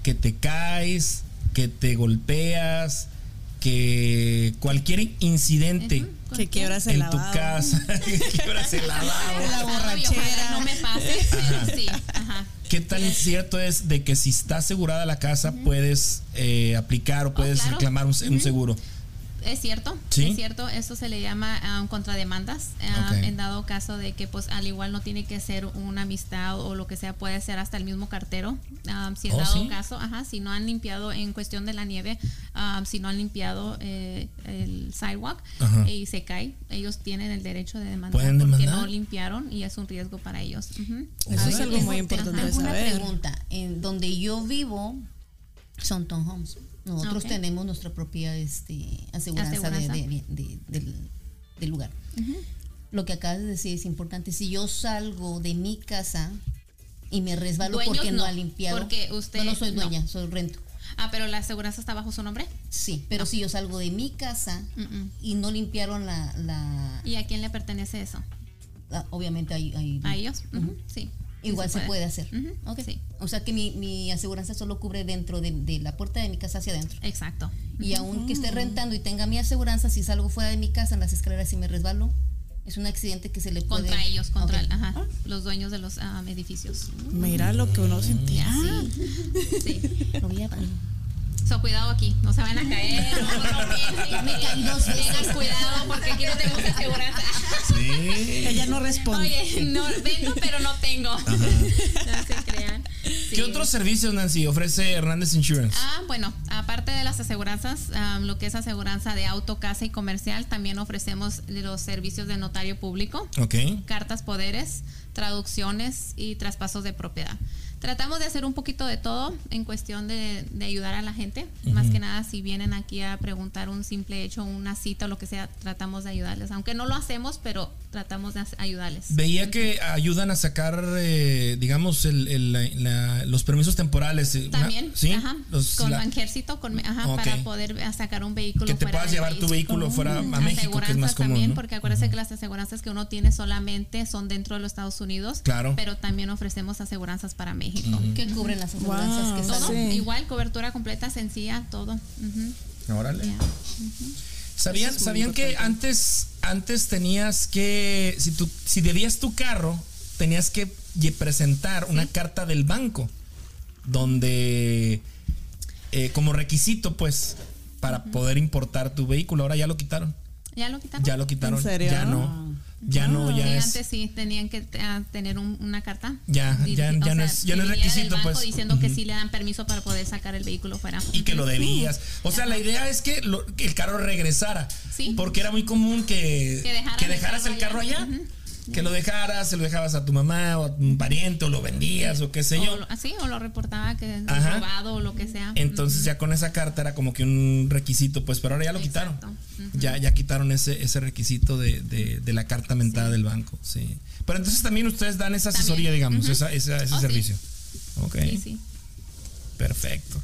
que te caes, que te golpeas, que cualquier incidente. Que quiebras el en tu casa, que quiebras el lavabo? La borrachera. No me pase, pero sí. Ajá. ¿Qué tan cierto es de que si está asegurada la casa puedes eh, aplicar o puedes claro. reclamar un, un seguro? Es cierto, ¿Sí? es cierto, eso se le llama um, contrademandas, um, en dado caso de que pues al igual no tiene que ser una amistad o lo que sea, puede ser hasta el mismo cartero, um, si en Oh, dado ¿sí? caso, ajá, si no han limpiado en cuestión de la nieve, um, si no han limpiado eh, el sidewalk Ajá. y se cae, ellos tienen el derecho de demandar ¿Pueden porque demandar? no limpiaron y es un riesgo para ellos. Eso es algo muy importante Tengo una pregunta. En donde yo vivo son townhomes. Nosotros tenemos nuestra propia este, aseguranza, de- Aseguranza. de- de- del, del lugar. Lo que acabas de decir es importante. Si yo salgo de mi casa y me resbalo porque no, no, ha limpiado. porque usted no, no soy no. dueña, soy rento. Ah, pero la aseguranza está bajo su nombre. Sí, pero si yo salgo de mi casa y no limpiaron la, la, ¿Y a quién le pertenece eso? la- obviamente hay, hay- ¿A ellos? Ujú, Sí. Sí igual se puede, hacer. Ujú, Ok. Sí, O sea que mi, mi aseguranza solo cubre dentro de, de la puerta de mi casa hacia adentro. exacto. Y aunque esté rentando y tenga mi aseguranza, si salgo fuera de mi casa en las escaleras y me resbalo, es un accidente que se le puede... Contra ellos, contra el- ajá, los dueños de los um, edificios. Mira lo que uno sentía. Sí. Lo voy a- So, cuidado aquí, no se van a caer, no, no. Me caí dos veces. Tengan cuidado porque aquí no tenemos aseguranza. Sí. Ella no responde. Oye, no, vendo, pero no tengo. No se crean. ¿Qué otros servicios, Nancy, ofrece Hernández Insurance? Ah, bueno, aparte de las aseguranzas, am, lo que es aseguranza de auto, casa y comercial, también ofrecemos los servicios de notario público, Ok. cartas poderes, traducciones y traspasos de propiedad. Tratamos de hacer un poquito de todo en cuestión de, de ayudar a la gente. Más que nada, si vienen aquí a preguntar un simple hecho, una cita o lo que sea, tratamos de ayudarles. Aunque no lo hacemos, pero tratamos de ayudarles. Veía que ayudan a sacar, eh, digamos, el- el- la- la- los permisos temporales. eh, También, sí. ajá, Los- con la- ejército, con, ajá, para poder eh, sacar un vehículo. que te fuera puedas llevar país. tu vehículo fuera a México, que es más común. también, ¿no? porque acuérdese que las aseguranzas que uno tiene solamente son dentro de los Estados Unidos. Claro. Pero también ofrecemos aseguranzas para México. ¿Qué cubren las aseguranzas Wow. que Todo? Sí. igual, cobertura completa, sencilla, todo. Ujú, Órale. ya. ¿Sabían, es ¿sabían que antes, antes tenías que, si, tú, si debías tu carro, tenías que presentar una carta del banco donde, eh, como requisito, pues, para poder importar tu vehículo. Ahora ya lo quitaron. ¿Ya lo quitaron? Ya lo quitaron. ¿En serio? Ya no. Ya no, Sí, ya es. antes sí tenían que ah, tener un- una carta. Ya, ya- o ya no sea, es- ya no es que requisito, banco pues. Diciendo que Ujú. sí le dan permiso para poder sacar el vehículo fuera. y que lo debías. O sea, la idea es que, lo- que el carro regresara. Sí. Porque era muy común que, Que dejaran que el dejaras carro el carro allá. allá. Que lo dejaras, se lo dejabas a tu mamá o a un pariente o lo vendías o qué sé yo. Así, o lo reportaba que Ajá. robado o lo que sea. Entonces ya con esa carta era como que un requisito, pues, pero ahora ya lo quitaron. Ya, ya quitaron ese, ese requisito de, de- de la carta mentada del banco, sí. Pero entonces también ustedes dan esa asesoría, También. digamos, esa- esa- ese Oh, sí. servicio. Ok. Sí, sí. Perfecto.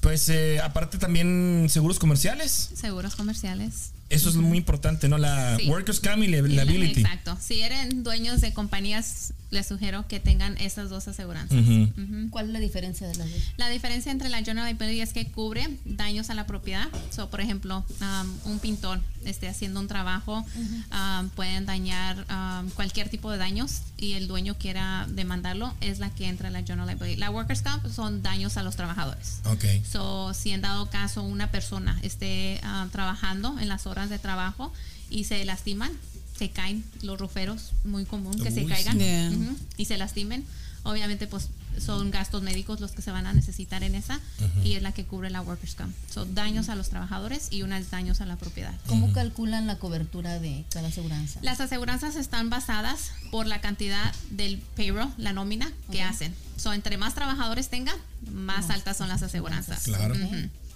Pues eh, aparte también seguros comerciales. Seguros comerciales. Eso es muy importante, ¿no? La Sí. Workers' Comp y la Liability. Exacto. Si eran dueños de compañías les sugiero que tengan esas dos aseguranzas. Ujú. Ujú. ¿Cuál es la diferencia de las dos? La diferencia entre la general liability es que cubre daños a la propiedad. So, por ejemplo, um, un pintor esté haciendo un trabajo, um, pueden dañar um, cualquier tipo de daños y el dueño quiera demandarlo, es la que entra en la general liability. La workers' comp son daños a los trabajadores. Ok. So, si en dado caso una persona esté ah, trabajando en las horas de trabajo y se lastiman, se caen los ruferos, muy común que se caigan sí. Yeah. ujú, y se lastimen, obviamente pues son gastos médicos los que se van a necesitar en esa y es la que cubre la workers comp. Son daños a los trabajadores y unas daños a la propiedad. ¿Cómo calculan la cobertura de cada aseguranza? Las aseguranzas están basadas por la cantidad del payroll, la nómina que hacen. So, entre más trabajadores tengan, más altas son las aseguranzas. Claro.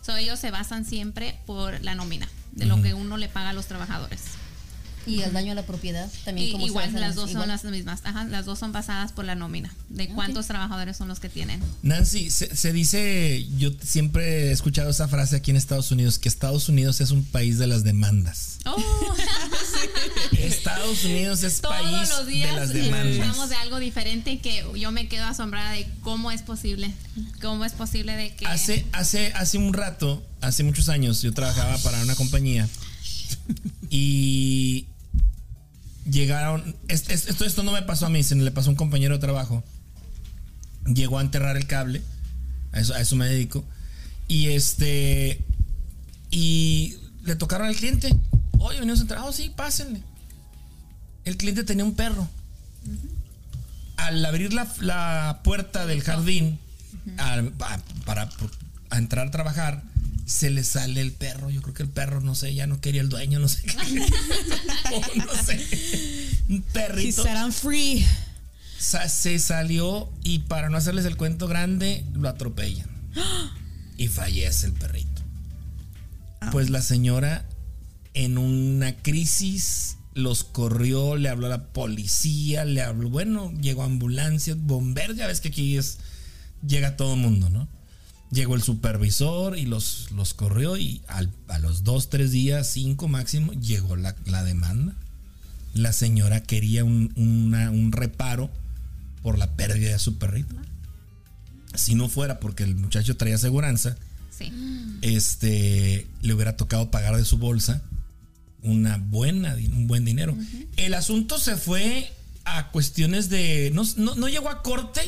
So, ellos se basan siempre por la nómina, de lo que uno le paga a los trabajadores. ¿Y el daño a la propiedad también Y, cómo se igual, las dos Igual. son las mismas. Ajá, las dos son basadas por la nómina, de cuántos trabajadores son los que tienen. Nancy, se, se dice, yo siempre he escuchado esa frase aquí en Estados Unidos, que Estados Unidos es un país de las demandas. Oh, Estados Unidos es todos país los de días las escuchamos demandas. de algo diferente que yo me quedo asombrada de cómo es posible. ¿Cómo es posible de que... Hace, hace, hace un rato, hace muchos años, yo trabajaba para una compañía y llegaron. es- es- Esto, esto no me pasó a mí, sino le pasó a un compañero de trabajo. Llegó a enterrar el cable, a eso, a eso me dedico. Y este. Y le tocaron al cliente. Oye, venimos a entrar. Oh, sí, pásenle. El cliente tenía un perro. Al abrir la, la puerta del jardín a- para a entrar a trabajar, se le sale el perro. Yo creo que el perro, no sé, ya no quería el dueño, no sé. qué. O no sé. Un He perrito said I'm free. se salió y para no hacerles el cuento grande, lo atropellan. Y fallece el perrito. Pues la señora en una crisis los corrió, le habló a la policía, le habló, bueno, llegó ambulancia, bomberos, ya ves que aquí es, llega todo el mundo, ¿no? Llegó el supervisor y los, los corrió y al- a los dos, tres días, cinco máximo, llegó la, la demanda. La señora quería un, una- un reparo por la pérdida de su perrito. Si no fuera porque el muchacho traía aseguranza, Sí. este, le hubiera tocado pagar de su bolsa una buena, un buen dinero. El asunto se fue a cuestiones de, no, no, no llegó a corte,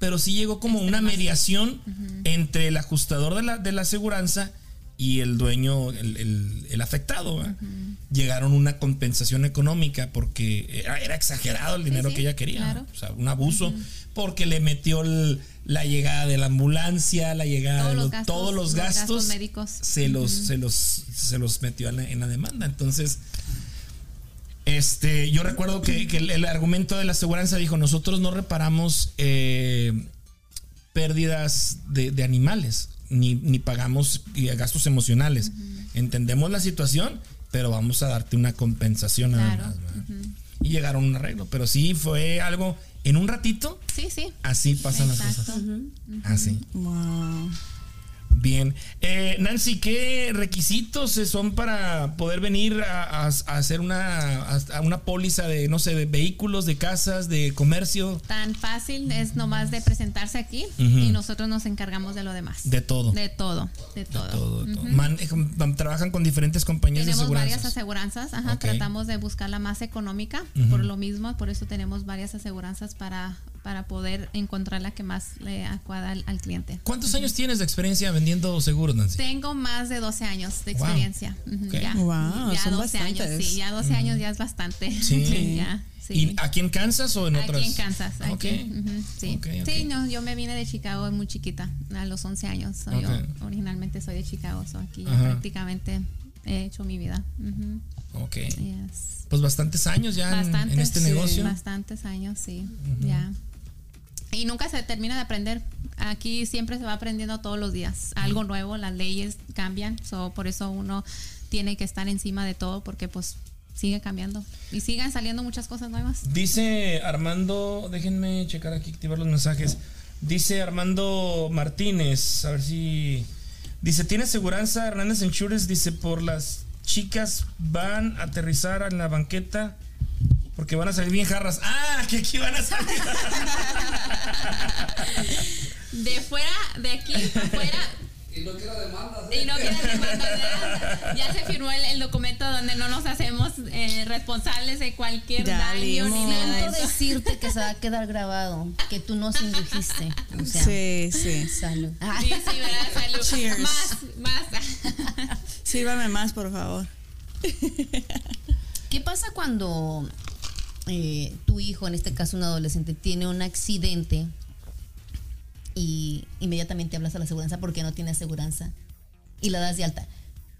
pero sí llegó como una mediación entre el ajustador de la, de la aseguranza y el dueño, el, el- el afectado. Llegaron una compensación económica porque era, era exagerado el dinero sí, que ella quería. claro. O sea, un abuso porque le metió el- la llegada de la ambulancia, la llegada Todos de los los- gastos, todos los los gastos, gastos médicos. se los se los se los metió en la, en la demanda entonces este yo recuerdo que, que el, el argumento de la aseguranza dijo nosotros no reparamos eh, pérdidas de, de animales ni, ni pagamos eh, gastos emocionales entendemos la situación pero vamos a darte una compensación nada Claro. más, ¿verdad? y llegaron a un arreglo pero sí fue algo en un ratito Sí, sí. así pasan las cosas así Wow. Bien. Eh, Nancy, ¿qué requisitos eh, son para poder venir a, a- a hacer una, a- una póliza de, no sé, de vehículos, de casas, de comercio, Tan fácil es nomás de presentarse aquí y nosotros nos encargamos de lo demás. de todo? De todo, de todo. todo, de todo. Man- eh, com- trabajan con diferentes compañías Tenemos de varias aseguranzas. aseguranzas, ajá, Ok. tratamos de buscar la más económica por lo mismo, por eso tenemos varias aseguranzas para, para poder encontrar la que más le acuada al, al cliente. ¿Cuántos años tienes de experiencia vendiendo seguros, Nancy? Tengo más de 12 años de Wow. experiencia. Ujú, Ok. Ya, Wow, ya son 12 años, bastantes. sí, ya 12 años ya es bastante. Sí. ya, sí. ¿Y aquí en Kansas o en otras? Aquí en Kansas. Aquí, Ok. ujú, sí. Ok, ok. sí, no, yo me vine de Chicago muy chiquita, a los 11 años. Yo originalmente soy de Chicago, so aquí prácticamente he hecho mi vida. Ok. yes. Pues bastantes años ya en- Bastantes, en, este sí, negocio. Bastantes años, sí, ya. Y nunca se termina de aprender. Aquí siempre se va aprendiendo todos los días. Algo nuevo, las leyes cambian. So, por eso uno tiene que estar encima de todo porque pues sigue cambiando. Y sigan saliendo muchas cosas nuevas. Dice Armando, déjenme checar aquí, activar los mensajes. Dice Armando Martínez, a ver si. Dice: ¿Tiene seguranza Hernández Insurance? Dice: Por las chicas van a aterrizar en la banqueta. Porque van a salir bien jarras. Ah, que aquí van a salir. De fuera, de aquí, fuera. Y no quiero demandas. Y no quieren demandar. Ya se firmó el, el documento donde no nos hacemos eh, responsables de cualquier Ya daño ni nada de decirte que se va a quedar grabado, que tú nos indujiste. O sea, Sí, sí. salud. Sí, sí, ¿verdad? Salud. Cheers. Más, más. Sírvame más, por favor. ¿Qué pasa cuando eh, tu hijo, en este caso un adolescente, tiene un accidente y inmediatamente hablas a la aseguranza porque no tiene aseguranza y la das de alta?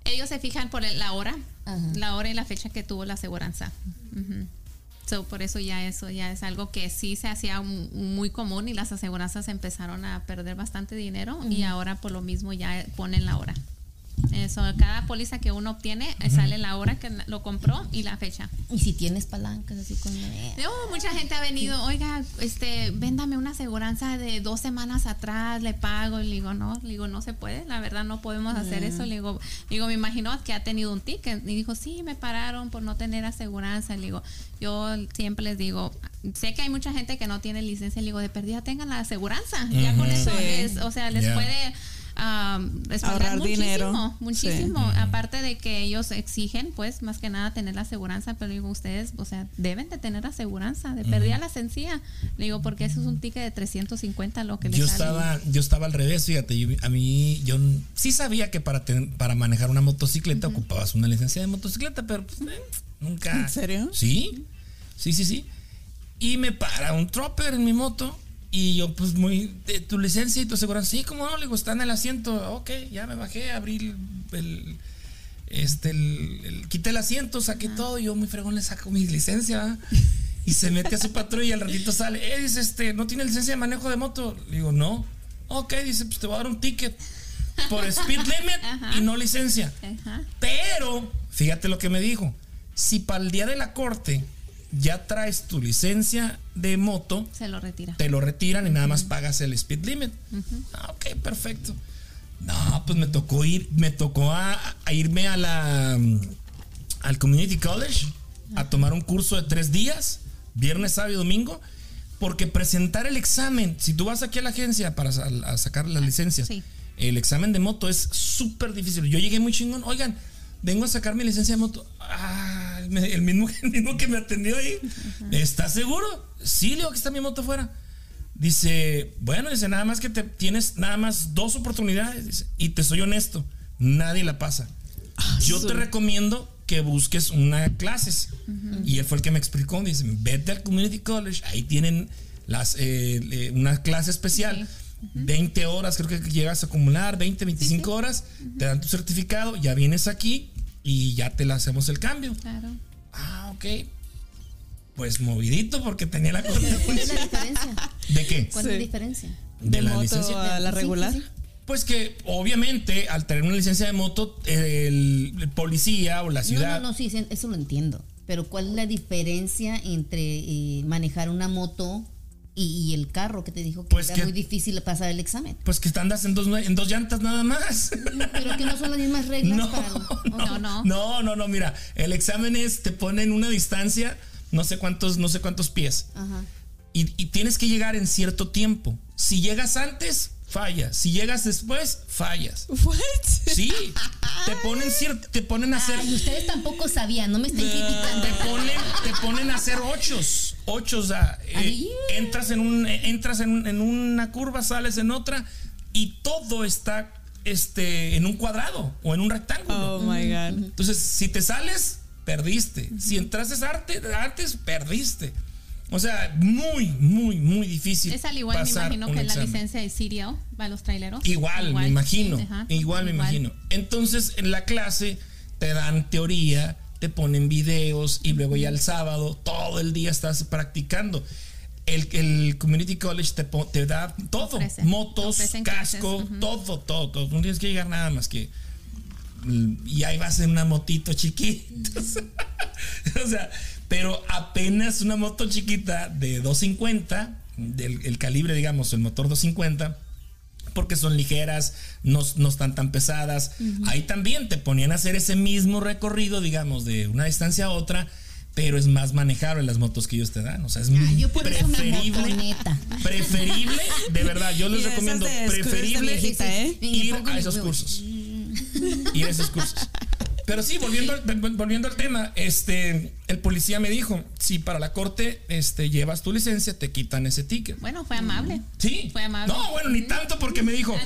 Ellos se fijan por la hora, Ajá. la hora y la fecha que tuvo la aseguranza. So, por eso ya eso ya es algo que sí se hacía mu- muy común y las aseguranzas empezaron a perder bastante dinero y ahora por lo mismo ya ponen la hora. Eso, cada póliza que uno obtiene eh, sale la hora que lo compró y la fecha. Y si tienes palancas así con... eh, No, mucha gente ha venido, oiga, este, véndame una aseguranza de dos semanas atrás, le pago. Y le digo, no, le digo, no se puede, la verdad no podemos hacer eso. Le digo, le digo, me imagino que ha tenido un ticket. Y dijo, sí, me pararon por no tener aseguranza. Le digo, yo siempre les digo, sé que hay mucha gente que no tiene licencia. Le digo, de perdida tengan la aseguranza. Ya con eso Sí. es, o sea, les Yeah. puede um, Ahorrar muchísimo, dinero. muchísimo. Aparte de que ellos exigen, pues, más que nada tener la aseguranza, pero digo, ustedes, o sea, deben de tener aseguranza, de perdida la sencilla. Le digo, porque eso es un ticket de 350 lo que les Yo sale. estaba, yo estaba al revés, fíjate, yo- a mí yo sí sabía que para ten- para manejar una motocicleta ocupabas una licencia de motocicleta, pero pues, eh, nunca. ¿En serio? Sí, sí, sí, sí. Y me para un tropper en mi moto y yo pues muy, "¿De ¿tu licencia y tu aseguranza? Sí, como no, le digo, está en el asiento, ok, ya me bajé, abrí el, el- este, el, el- quité el asiento, saqué todo, y yo muy fregón le saco mi licencia. Y se mete a su patrulla y al ratito sale, eh, dice, este, ¿no tiene licencia de manejo de moto? Le digo, no. Ok, dice, pues te voy a dar un ticket por speed limit y no licencia. Ajá. Pero, fíjate lo que me dijo. Si para el día de la corte ya traes tu licencia de moto, Se lo retira. te lo retiran y nada más pagas el speed limit. Ah, ok, perfecto. No, pues me tocó ir, me tocó a, a irme a la mm, al community college a tomar un curso de tres días, viernes, sábado y domingo, porque presentar el examen, si tú vas aquí a la agencia para a sacar las licencias, Sí. el examen de moto es súper difícil. Yo llegué muy chingón, oigan, vengo a sacar mi licencia de moto. Ah, me- el, mismo, el mismo que me atendió ahí, ¿estás seguro? Sí, le digo que está mi moto afuera. Dice, bueno, dice, nada más que te tienes nada más dos oportunidades. dice, y te soy honesto, nadie la pasa. Yo te recomiendo que busques una clases. Y él fue el que me explicó. Dice, vete al Community College, ahí tienen las, eh, eh, una clase especial. 20 horas, creo que llegas a acumular, 20, 25 horas, te dan tu certificado, ya vienes aquí y ya te la hacemos el cambio. Claro. Ah, ok. Pues movidito porque tenía la ¿Cuál es la diferencia? ¿De qué? ¿Cuál es Sí. la diferencia? De, De la moto licencia. a la regular. sí, sí. Pues que obviamente al tener una licencia de moto, el, el policía o la No, ciudad. no, no, sí, sí, eso lo entiendo. Pero ¿cuál es la diferencia entre eh, manejar una moto y, y el carro que te dijo que Pues era que- muy difícil pasar el examen? Pues que andas en dos, en dos llantas nada más. Pero que no son las mismas reglas No, para... No, no. no, no, no, mira, el examen es, te ponen una distancia, no sé cuántos, no sé cuántos pies. Ajá. Y, y tienes que llegar en cierto tiempo. Si llegas antes, fallas. Si llegas después, fallas. What? Sí, te ponen cierto, te ponen a hacer. Ay, ustedes tampoco sabían, no me estén criticando. Te ponen, te ponen a hacer ochos. Ochos, sea, eh, entras, en, un, eh, entras en, un- en una curva, sales en otra y todo está este, en un cuadrado o en un rectángulo. Oh my God. Entonces, si te sales, perdiste. Si entraste arte, antes, perdiste. O sea, muy, muy, muy difícil. Es al igual, me pasar imagino, un que la licencia de CDL para los traileros. Igual, me imagino. sí, igual me imagino. Entonces, en la clase te dan teoría, te ponen videos y luego ya el sábado todo el día estás practicando. El, el Community College te, te da todo: Ofrece, motos, casco, ujú. todo, todo, todo. No tienes que llegar nada más que. Y ahí vas en una motito chiquita. o sea, pero apenas una moto chiquita de 250, del el calibre, digamos, el motor 250 porque son ligeras, no, no están tan pesadas. Ahí también te ponían a hacer ese mismo recorrido, digamos, de una distancia a otra, pero es más manejable las motos que ellos te dan. O sea, es Ah, yo preferible. Preferible, de verdad, yo les recomiendo, preferible viejita, ¿eh? Y ir a esos cursos. Ir a esos cursos. Pero sí, volviendo, al- volviendo al tema, este, el policía me dijo, si para la corte este, llevas tu licencia, te quitan ese ticket. Bueno, fue amable. Sí. Fue amable. No, bueno, ni tanto porque me dijo,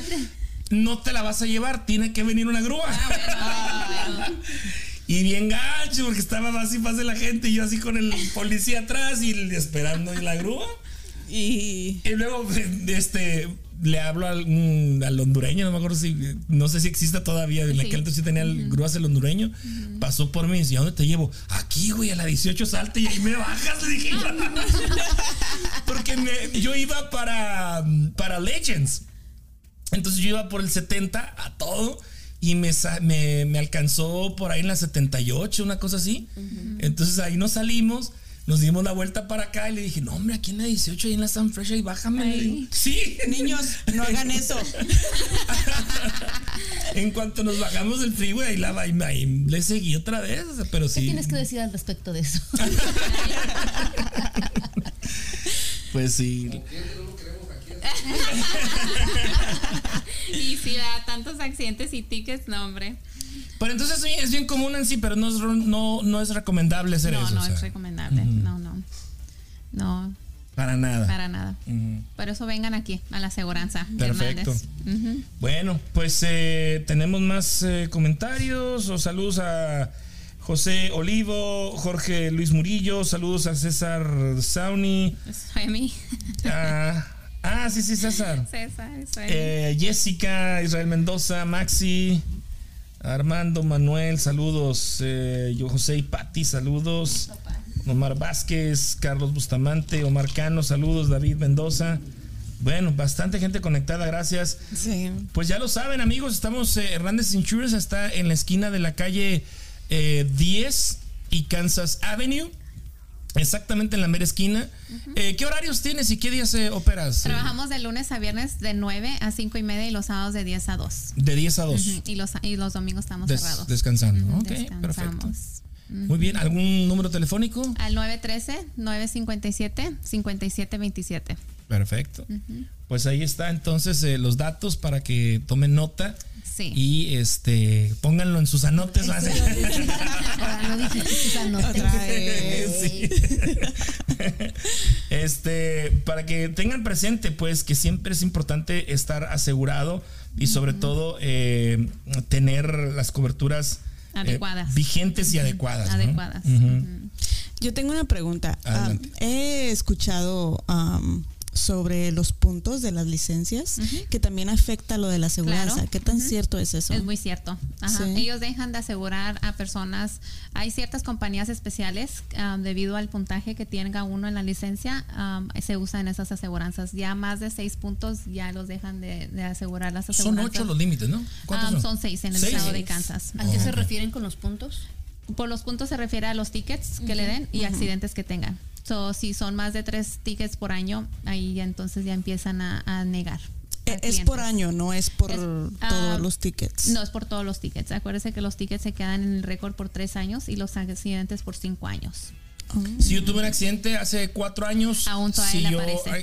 no te la vas a llevar, tiene que venir una grúa. Ah, Y bien gacho, porque estaba así fácil la gente y yo así con el policía atrás y esperando en la grúa. Y Y luego, este, le hablo al, al hondureño, no me acuerdo si, no sé si existe todavía, en Sí. aquel entonces tenía el grúas el hondureño, pasó por mí y dice, ¿a dónde te llevo? Aquí, güey, a la 18 salte y ahí me bajas, le dije. Porque me- yo iba para, para Legends. Entonces yo iba por el 70 a todo y me, me, me alcanzó por ahí en la 78, una cosa así. Entonces ahí nos salimos, nos dimos la vuelta para acá y le dije, no, hombre, aquí en la 18, ahí en la San Fresh, ahí bájame. Sí. niños, no hagan eso. en cuanto nos bajamos del freeway, ahí, la, ahí, ahí le seguí otra vez, pero ¿Qué sí. tienes que decir al respecto de eso? Pues sí. Y si da tantos accidentes y tickets, no, hombre. Pero entonces sí, es bien común en sí, pero no es, no, no es recomendable hacer No, eso. no o sea, es recomendable. No, no. No, Para nada. para nada. Ujú. Por eso vengan aquí a la aseguranza. Perfecto. Hernández. Ujú. Bueno, pues eh, tenemos más eh, comentarios o saludos a José Olivo, Jorge Luis Murillo, saludos a César Sauni, Es Remy. a- ah, sí, sí, César. César, es Remy. Eh, Jessica, Israel Mendoza, Maxi, Armando, Manuel, saludos. Eh, yo, José y Pati, saludos. Omar Vázquez, Carlos Bustamante, Omar Cano, saludos. David Mendoza. Bueno, bastante gente conectada, gracias. Sí. Pues ya lo saben, amigos, estamos, eh, Hernández Insurance está en la esquina de la calle eh, 10 y Kansas Avenue. Exactamente en la mera esquina. Eh, ¿Qué horarios tienes y qué días eh, operas? Trabajamos de lunes a viernes de 9 a 5 y media y los sábados de 10 a 2. De 10 a 2. Ujú, y, los, y los domingos estamos Des- cerrados. descansando. Ujú, Ok, perfecto. Muy bien, ¿algún número telefónico? Al 913-957-5727. Perfecto. Pues ahí está entonces eh, los datos para que tomen nota Sí. y este pónganlo en sus anotes. Ahora no dijiste sus anotes. Sí. este, para que tengan presente, pues, que siempre es importante estar asegurado y sobre todo eh, tener las coberturas eh, Adecuadas. vigentes y adecuadas. ¿no? Adecuadas. Yo tengo una pregunta. Ah, he escuchado sobre los puntos de las licencias que también afecta lo de la aseguranza. Claro. ¿Qué tan cierto es eso? Es muy cierto. Ajá. Sí. Ellos dejan de asegurar a personas. Hay ciertas compañías especiales um, debido al puntaje que tenga uno en la licencia, um, se usan esas aseguranzas. Ya más de seis puntos ya los dejan de, de asegurar las Son aseguranzas. ocho los límites, ¿no? ¿Cuántos Um, son? son seis en el ¿Seis? estado de Kansas. ¿A qué se refieren con los puntos? Por los puntos se refiere a los tickets que le den y accidentes que tengan. So, si son más de tres tickets por año, ahí ya entonces ya empiezan a, a negar. Eh, es por año, no es por Es, todos ah, los tickets. No, es por todos los tickets. Acuérdese que los tickets se quedan en el récord por tres años y los accidentes por cinco años. Si yo tuve un accidente hace cuatro años, Aún todavía si, yo,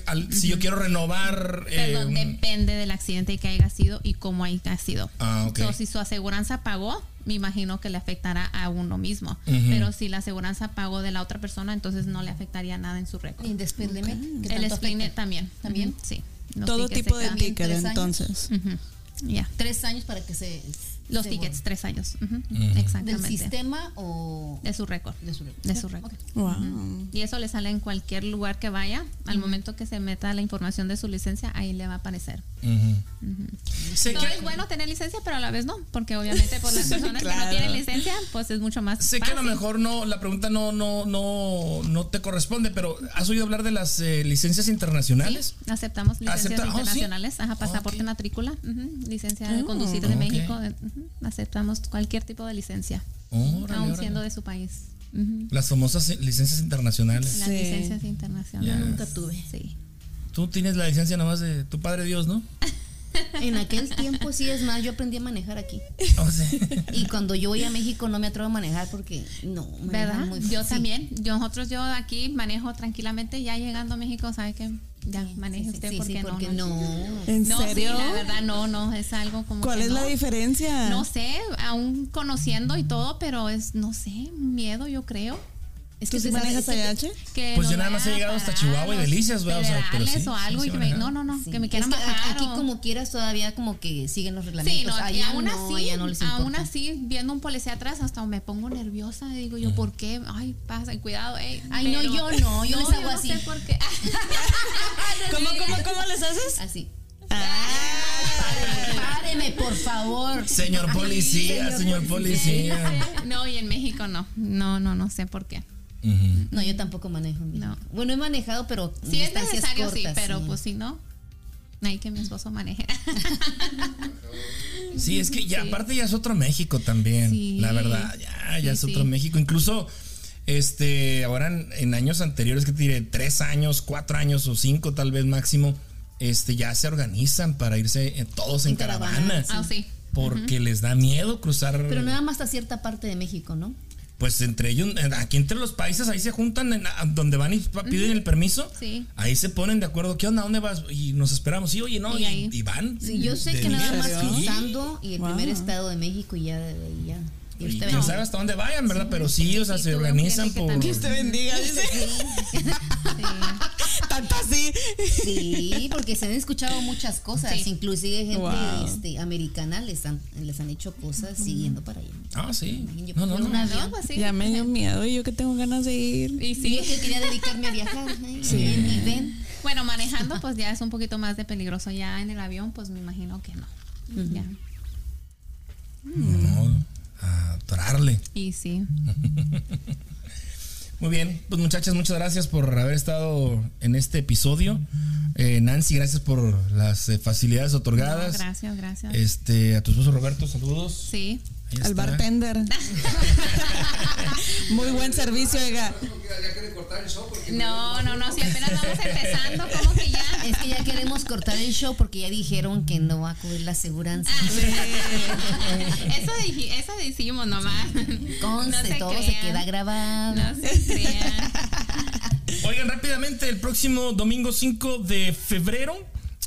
al- si yo quiero renovar. Perdón, eh, depende del accidente que haya sido y cómo haya sido. Ah, ok. So, si su aseguranza pagó, me imagino que le afectará a uno mismo. Pero si la aseguranza pagó de la otra persona, entonces no le afectaría nada en su récord. Y despídeme. ¿qué El afecta? también. ¿También? Sí. Todo tipo de ticket, entonces. Ya. Tres años para que se. Los se tickets, tres años. Ujú, Ujú. Exactamente. ¿Del sistema o De su récord. de su récord? De su Ok. récord. Wow. Y eso le sale en cualquier lugar que vaya. Al momento que se meta la información de su licencia, ahí le va a aparecer. No que- es bueno tener licencia, pero a la vez no, porque obviamente por las personas que no tienen licencia, pues es mucho más Sé que a lo mejor no, la pregunta no, no, no, no te corresponde, pero ¿has oído hablar de las eh, licencias internacionales? Aceptamos licencias Acepta- oh, sí. internacionales, ajá, pasaporte Ok. matrícula, licencia de Oh, conducir de ok. México, ujú, aceptamos cualquier tipo de licencia, Órale, aún órale. siendo de su país. Las famosas eh, licencias internacionales. Las Sí. licencias internacionales. Ya. Nunca tuve. Sí. Tú tienes la licencia nomás de tu padre Dios, ¿no? En aquel tiempo sí es más, yo aprendí a manejar aquí. O sea, Y cuando yo voy a México no me atrevo a manejar porque no, ¿Verdad? muy Yo sí. también. Yo, nosotros, yo aquí manejo tranquilamente. Ya llegando a México, ¿sabe qué? Ya maneje Sí, usted sí, porque, sí, porque no, no. no. ¿En No, serio? sí, la verdad, no, no, es algo como. ¿Cuál que es la diferencia? No sé, aún conociendo y todo, pero es, no sé, miedo, yo creo. Es ¿Tú que manejas es AH? Pues yo nada más he llegado hasta Chihuahua y Delicias, ¿verdad? O sea, pero sí, o algo sí y que me, manejar. no, no, no, Sí. que me Es quieran que bajar. Aquí o- como quieras todavía como que siguen los reglamentos. Sí, no, y allá aún no, así, allá no les importa. aún así, viendo un policía atrás, hasta me pongo nerviosa. Digo yo, ¿por qué? Ay, pasa, cuidado, ey. Ay, no, yo no, yo les hago no así. sé por qué. ¿Cómo, cómo, cómo les haces? Así. Ah. Páreme, por favor. señor policía, señor policía. No, y en México no. No, no, no sé por qué. No, yo tampoco manejo. No. Bueno, he manejado, pero Si es distancias necesario, sí, cortas, pero pues si no, hay que mi esposo maneje. Sí, es que ya aparte ya es otro México también, Sí. la verdad, ya, ya Sí, es sí. otro México. Incluso, este, ahora en, en años anteriores, que te diré, tres años, cuatro años o cinco tal vez máximo, este, ya se organizan para irse eh, todos en, En caravana. caravana, Ah, sí. Porque les da miedo cruzar. Pero nada más hasta cierta parte de México, ¿no? Pues entre ellos, eh, aquí entre los países, ahí se juntan, en- donde van y pa- piden el permiso. Sí. Ahí se ponen de acuerdo. ¿Qué onda? ¿Dónde vas? Y nos esperamos. Sí, oye, no. Y Y, y van. Sí, yo sé que nada más cruzando y el Wow. primer estado de México y ya de ahí ya. Y quién sabe hasta dónde vayan, ¿verdad? Pero sí, o sea, Sí, se organizan por. Dios te bendiga, dice. Sí. Sí, porque se han escuchado muchas cosas, Sí. inclusive gente Wow. este, americana les han, les han hecho cosas siguiendo para allá. Ah, sí. Yo No, no, no. No, pues sí. Ya me dio miedo y yo que tengo ganas de ir. Y Sí, sí. yo que quería dedicarme a viajar. ¿eh? Ven y ven. Bueno, manejando, pues ya es un poquito más de peligroso. Ya en el avión, pues me imagino que no. Ya. Ni modo, a atorarle. Y sí. Muy bien, pues muchachas, muchas gracias por haber estado en este episodio. Eh, Nancy, gracias por las eh, facilidades No, otorgadas. gracias, gracias. Este, a tu esposo Roberto, saludos. Sí. Al está. bartender. Muy buen servicio, oiga. Porque ya quieren cortar el show porque No, no, no, si apenas vamos empezando, ¿cómo que ya? Es que ya queremos cortar el show porque ya dijeron que no va a cubrir la aseguranza. Eso, dij- eso decimos nomás. Conste, No se todo se queda grabado. No se crean. Oigan, rápidamente, el próximo domingo 5 de febrero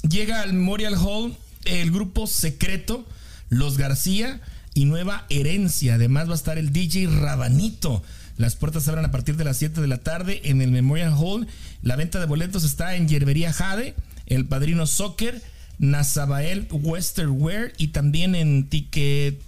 llega al Memorial Hall el grupo secreto Los García y Nueva Herencia. Además va a estar el DJ Rabanito. Las puertas se abren a partir de las 7 de la tarde en el Memorial Hall. La venta de boletos está en Yerbería Jade, El Padrino Soccer, Nazabael Western Wear y también en Ticket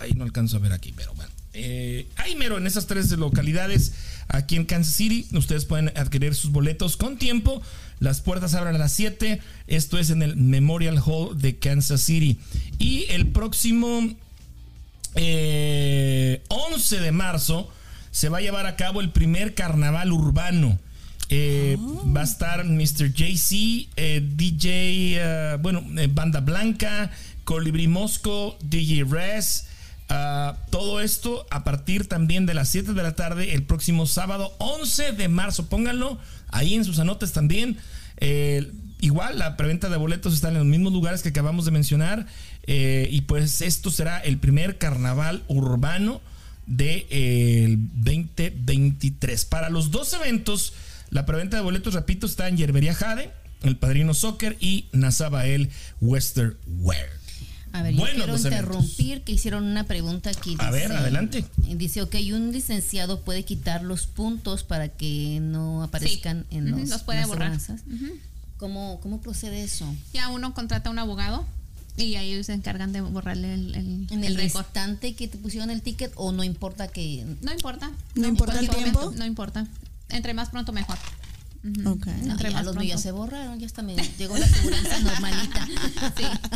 ahí no alcanzo a ver aquí, pero bueno. Eh, ahí mero, en esas tres localidades aquí en Kansas City, ustedes pueden adquirir sus boletos con tiempo. Las puertas abren a las 7. Esto es en el Memorial Hall de Kansas City. Y el próximo eh, 11 de marzo se va a llevar a cabo el primer carnaval urbano. Eh, Va a estar Mr. JC, eh, DJ, eh, bueno, eh, Banda Blanca, Colibri Mosco, DJ Res. ah, todo esto a partir también de las 7 de la tarde el próximo sábado 11 de marzo. Pónganlo ahí en sus anotes también. Eh, igual la preventa de boletos está en los mismos lugares que acabamos de mencionar. Eh, y pues esto será el primer carnaval urbano del 2023. Para los dos eventos, la preventa de boletos, repito, está en Yerbería Jade, El Padrino Soccer y Nazabael Western Wear. A ver, Bueno, yo quiero interrumpir que hicieron una pregunta aquí. A ver, adelante. Dice, ok, un licenciado puede quitar los puntos para que no aparezcan Sí. en los, los puede borrar. ¿Cómo, ¿Cómo procede eso? Ya uno contrata a un abogado y ahí ellos se encargan de borrarle el, el, ¿En el instante que te pusieron el ticket o no importa que... No importa. ¿No importa en el tiempo? momento, No importa. Entre más pronto mejor. No, Entre ya más los pronto. míos se borraron, ya hasta me llegó la aseguranza normalita.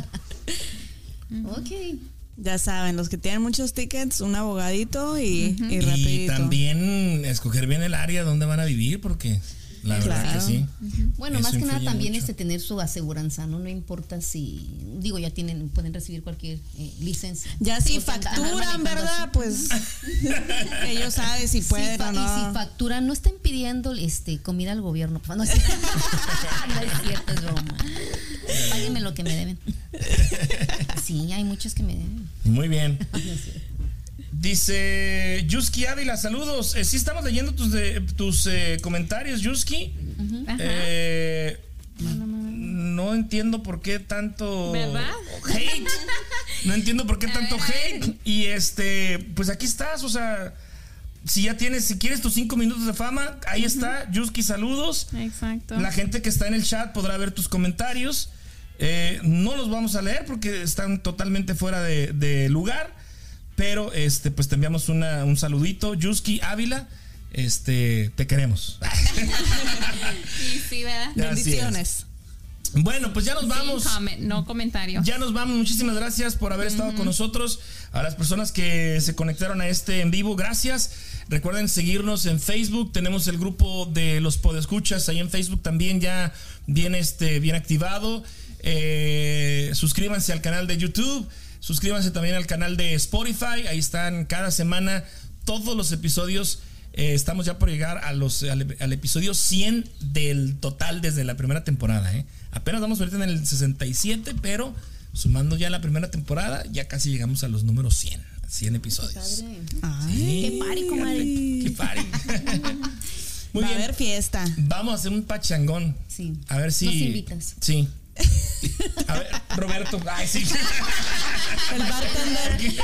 Ok. Ya saben, los que tienen muchos tickets, un abogadito y, y Y rapidito. también escoger bien el área donde van a vivir, porque la verdad Claro. que sí. Bueno, Eso más que nada también mucho. este tener su aseguranza, ¿no? No importa si, digo, ya tienen, pueden recibir cualquier eh, licencia. Ya si facturan, ¿verdad? así. Pues ellos saben si pueden o no. Y si facturan, no estén pidiendo este, comida al gobierno. No es cierto, no es, cierto, es broma. Paguen Páguenme lo que me deben. Sí, hay muchos que me deben. Muy bien. Dice Yuski Ávila, saludos. Eh, sí estamos leyendo tus, de- tus eh, comentarios, Yuski. Eh, no entiendo por qué tanto ¿Verdad? hate. No entiendo por qué tanto hate. Y este, pues aquí estás, o sea, si ya tienes, si quieres tus cinco minutos de fama, ahí está. Yuski, saludos. Exacto. La gente que está en el chat podrá ver tus comentarios. Eh, no los vamos a leer porque están totalmente fuera de, de lugar. Pero este, pues te enviamos una- un saludito. Yuski Ávila, este, te queremos. Sí, sí, ¿verdad? Bendiciones. Bueno, pues ya nos vamos. Comment, no comentario. Ya nos vamos. Muchísimas gracias por haber estado con nosotros. A las personas que se conectaron a este en vivo, gracias. Recuerden seguirnos en Facebook. Tenemos el grupo de los podescuchas ahí en Facebook también ya bien, este, bien activado. Eh, suscríbanse al canal de YouTube. Suscríbanse también al canal de Spotify. Ahí están cada semana todos los episodios. Eh, estamos ya por llegar a los, al, al episodio 100 del total desde la primera temporada. ¿eh? Apenas vamos ahorita en el 67, pero sumando ya la primera temporada, ya casi llegamos a los números 100. 100 episodios. Ay, Qué pari, comadre. Qué party. Muy Va a bien. haber fiesta. Vamos a hacer un pachangón. Sí. A ver si. Nos invitas. Sí. A ver, Roberto. Ay, sí. El bartender.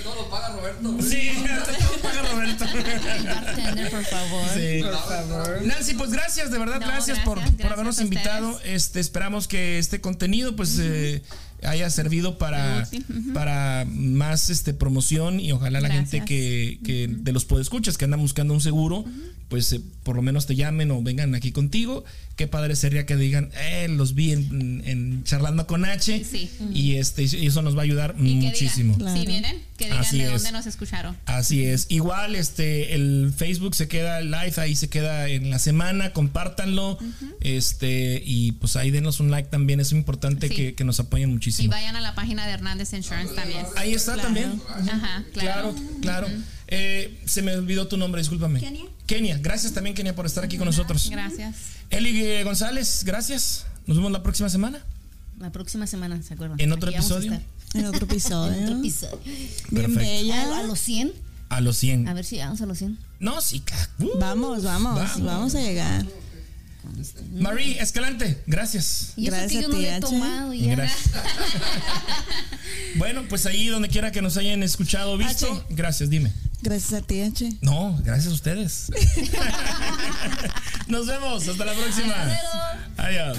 Todo lo paga Roberto. Sí, todo paga Roberto. Bartender, por favor. Sí. Por favor. Nancy, pues gracias, de verdad, No, gracias, por, gracias, por habernos invitado. Este, esperamos que este contenido pues eh, haya servido para, Sí, para más este promoción y ojalá la gente que, que de los podescuchas que andan buscando un seguro, pues eh, por lo menos te llamen o vengan aquí contigo. Qué padre sería que digan, eh, los vi en, en charlando con H. Sí. Y este y eso nos va a ayudar Y que muchísimo. digan, si vienen, que digan Así de es. dónde nos escucharon. Así es. Igual, este, el Facebook se queda live, ahí se queda en la semana, compártanlo. Este, y pues ahí denos un like también. Es importante Sí. que, que nos apoyen Y muchísimo. vayan a la página de Hernández Insurance también. Ahí está Claro. también. Ajá, Claro, claro. claro. Eh, se me olvidó tu nombre, discúlpame. Kenia. Kenia, gracias también, Kenia, por estar aquí con nosotros. Gracias. Eli González, gracias. Nos vemos la próxima semana. La próxima semana, ¿se acuerdan? ¿En otro Aquí episodio? En otro episodio. En otro episodio. Bien Perfecto. A, a bella. los 100. A los 100. A ver si llegamos a los 100. No, sí. uh. Vamos, vamos, Vamos. vamos, a llegar. Marie Escalante, gracias. Y eso Gracias que yo a no he H. tomado y ya. Gracias. bueno, pues ahí donde quiera que nos hayan escuchado o visto, H. gracias, dime. Gracias a ti, H. No, gracias a ustedes. Nos vemos, hasta la próxima. Adiós.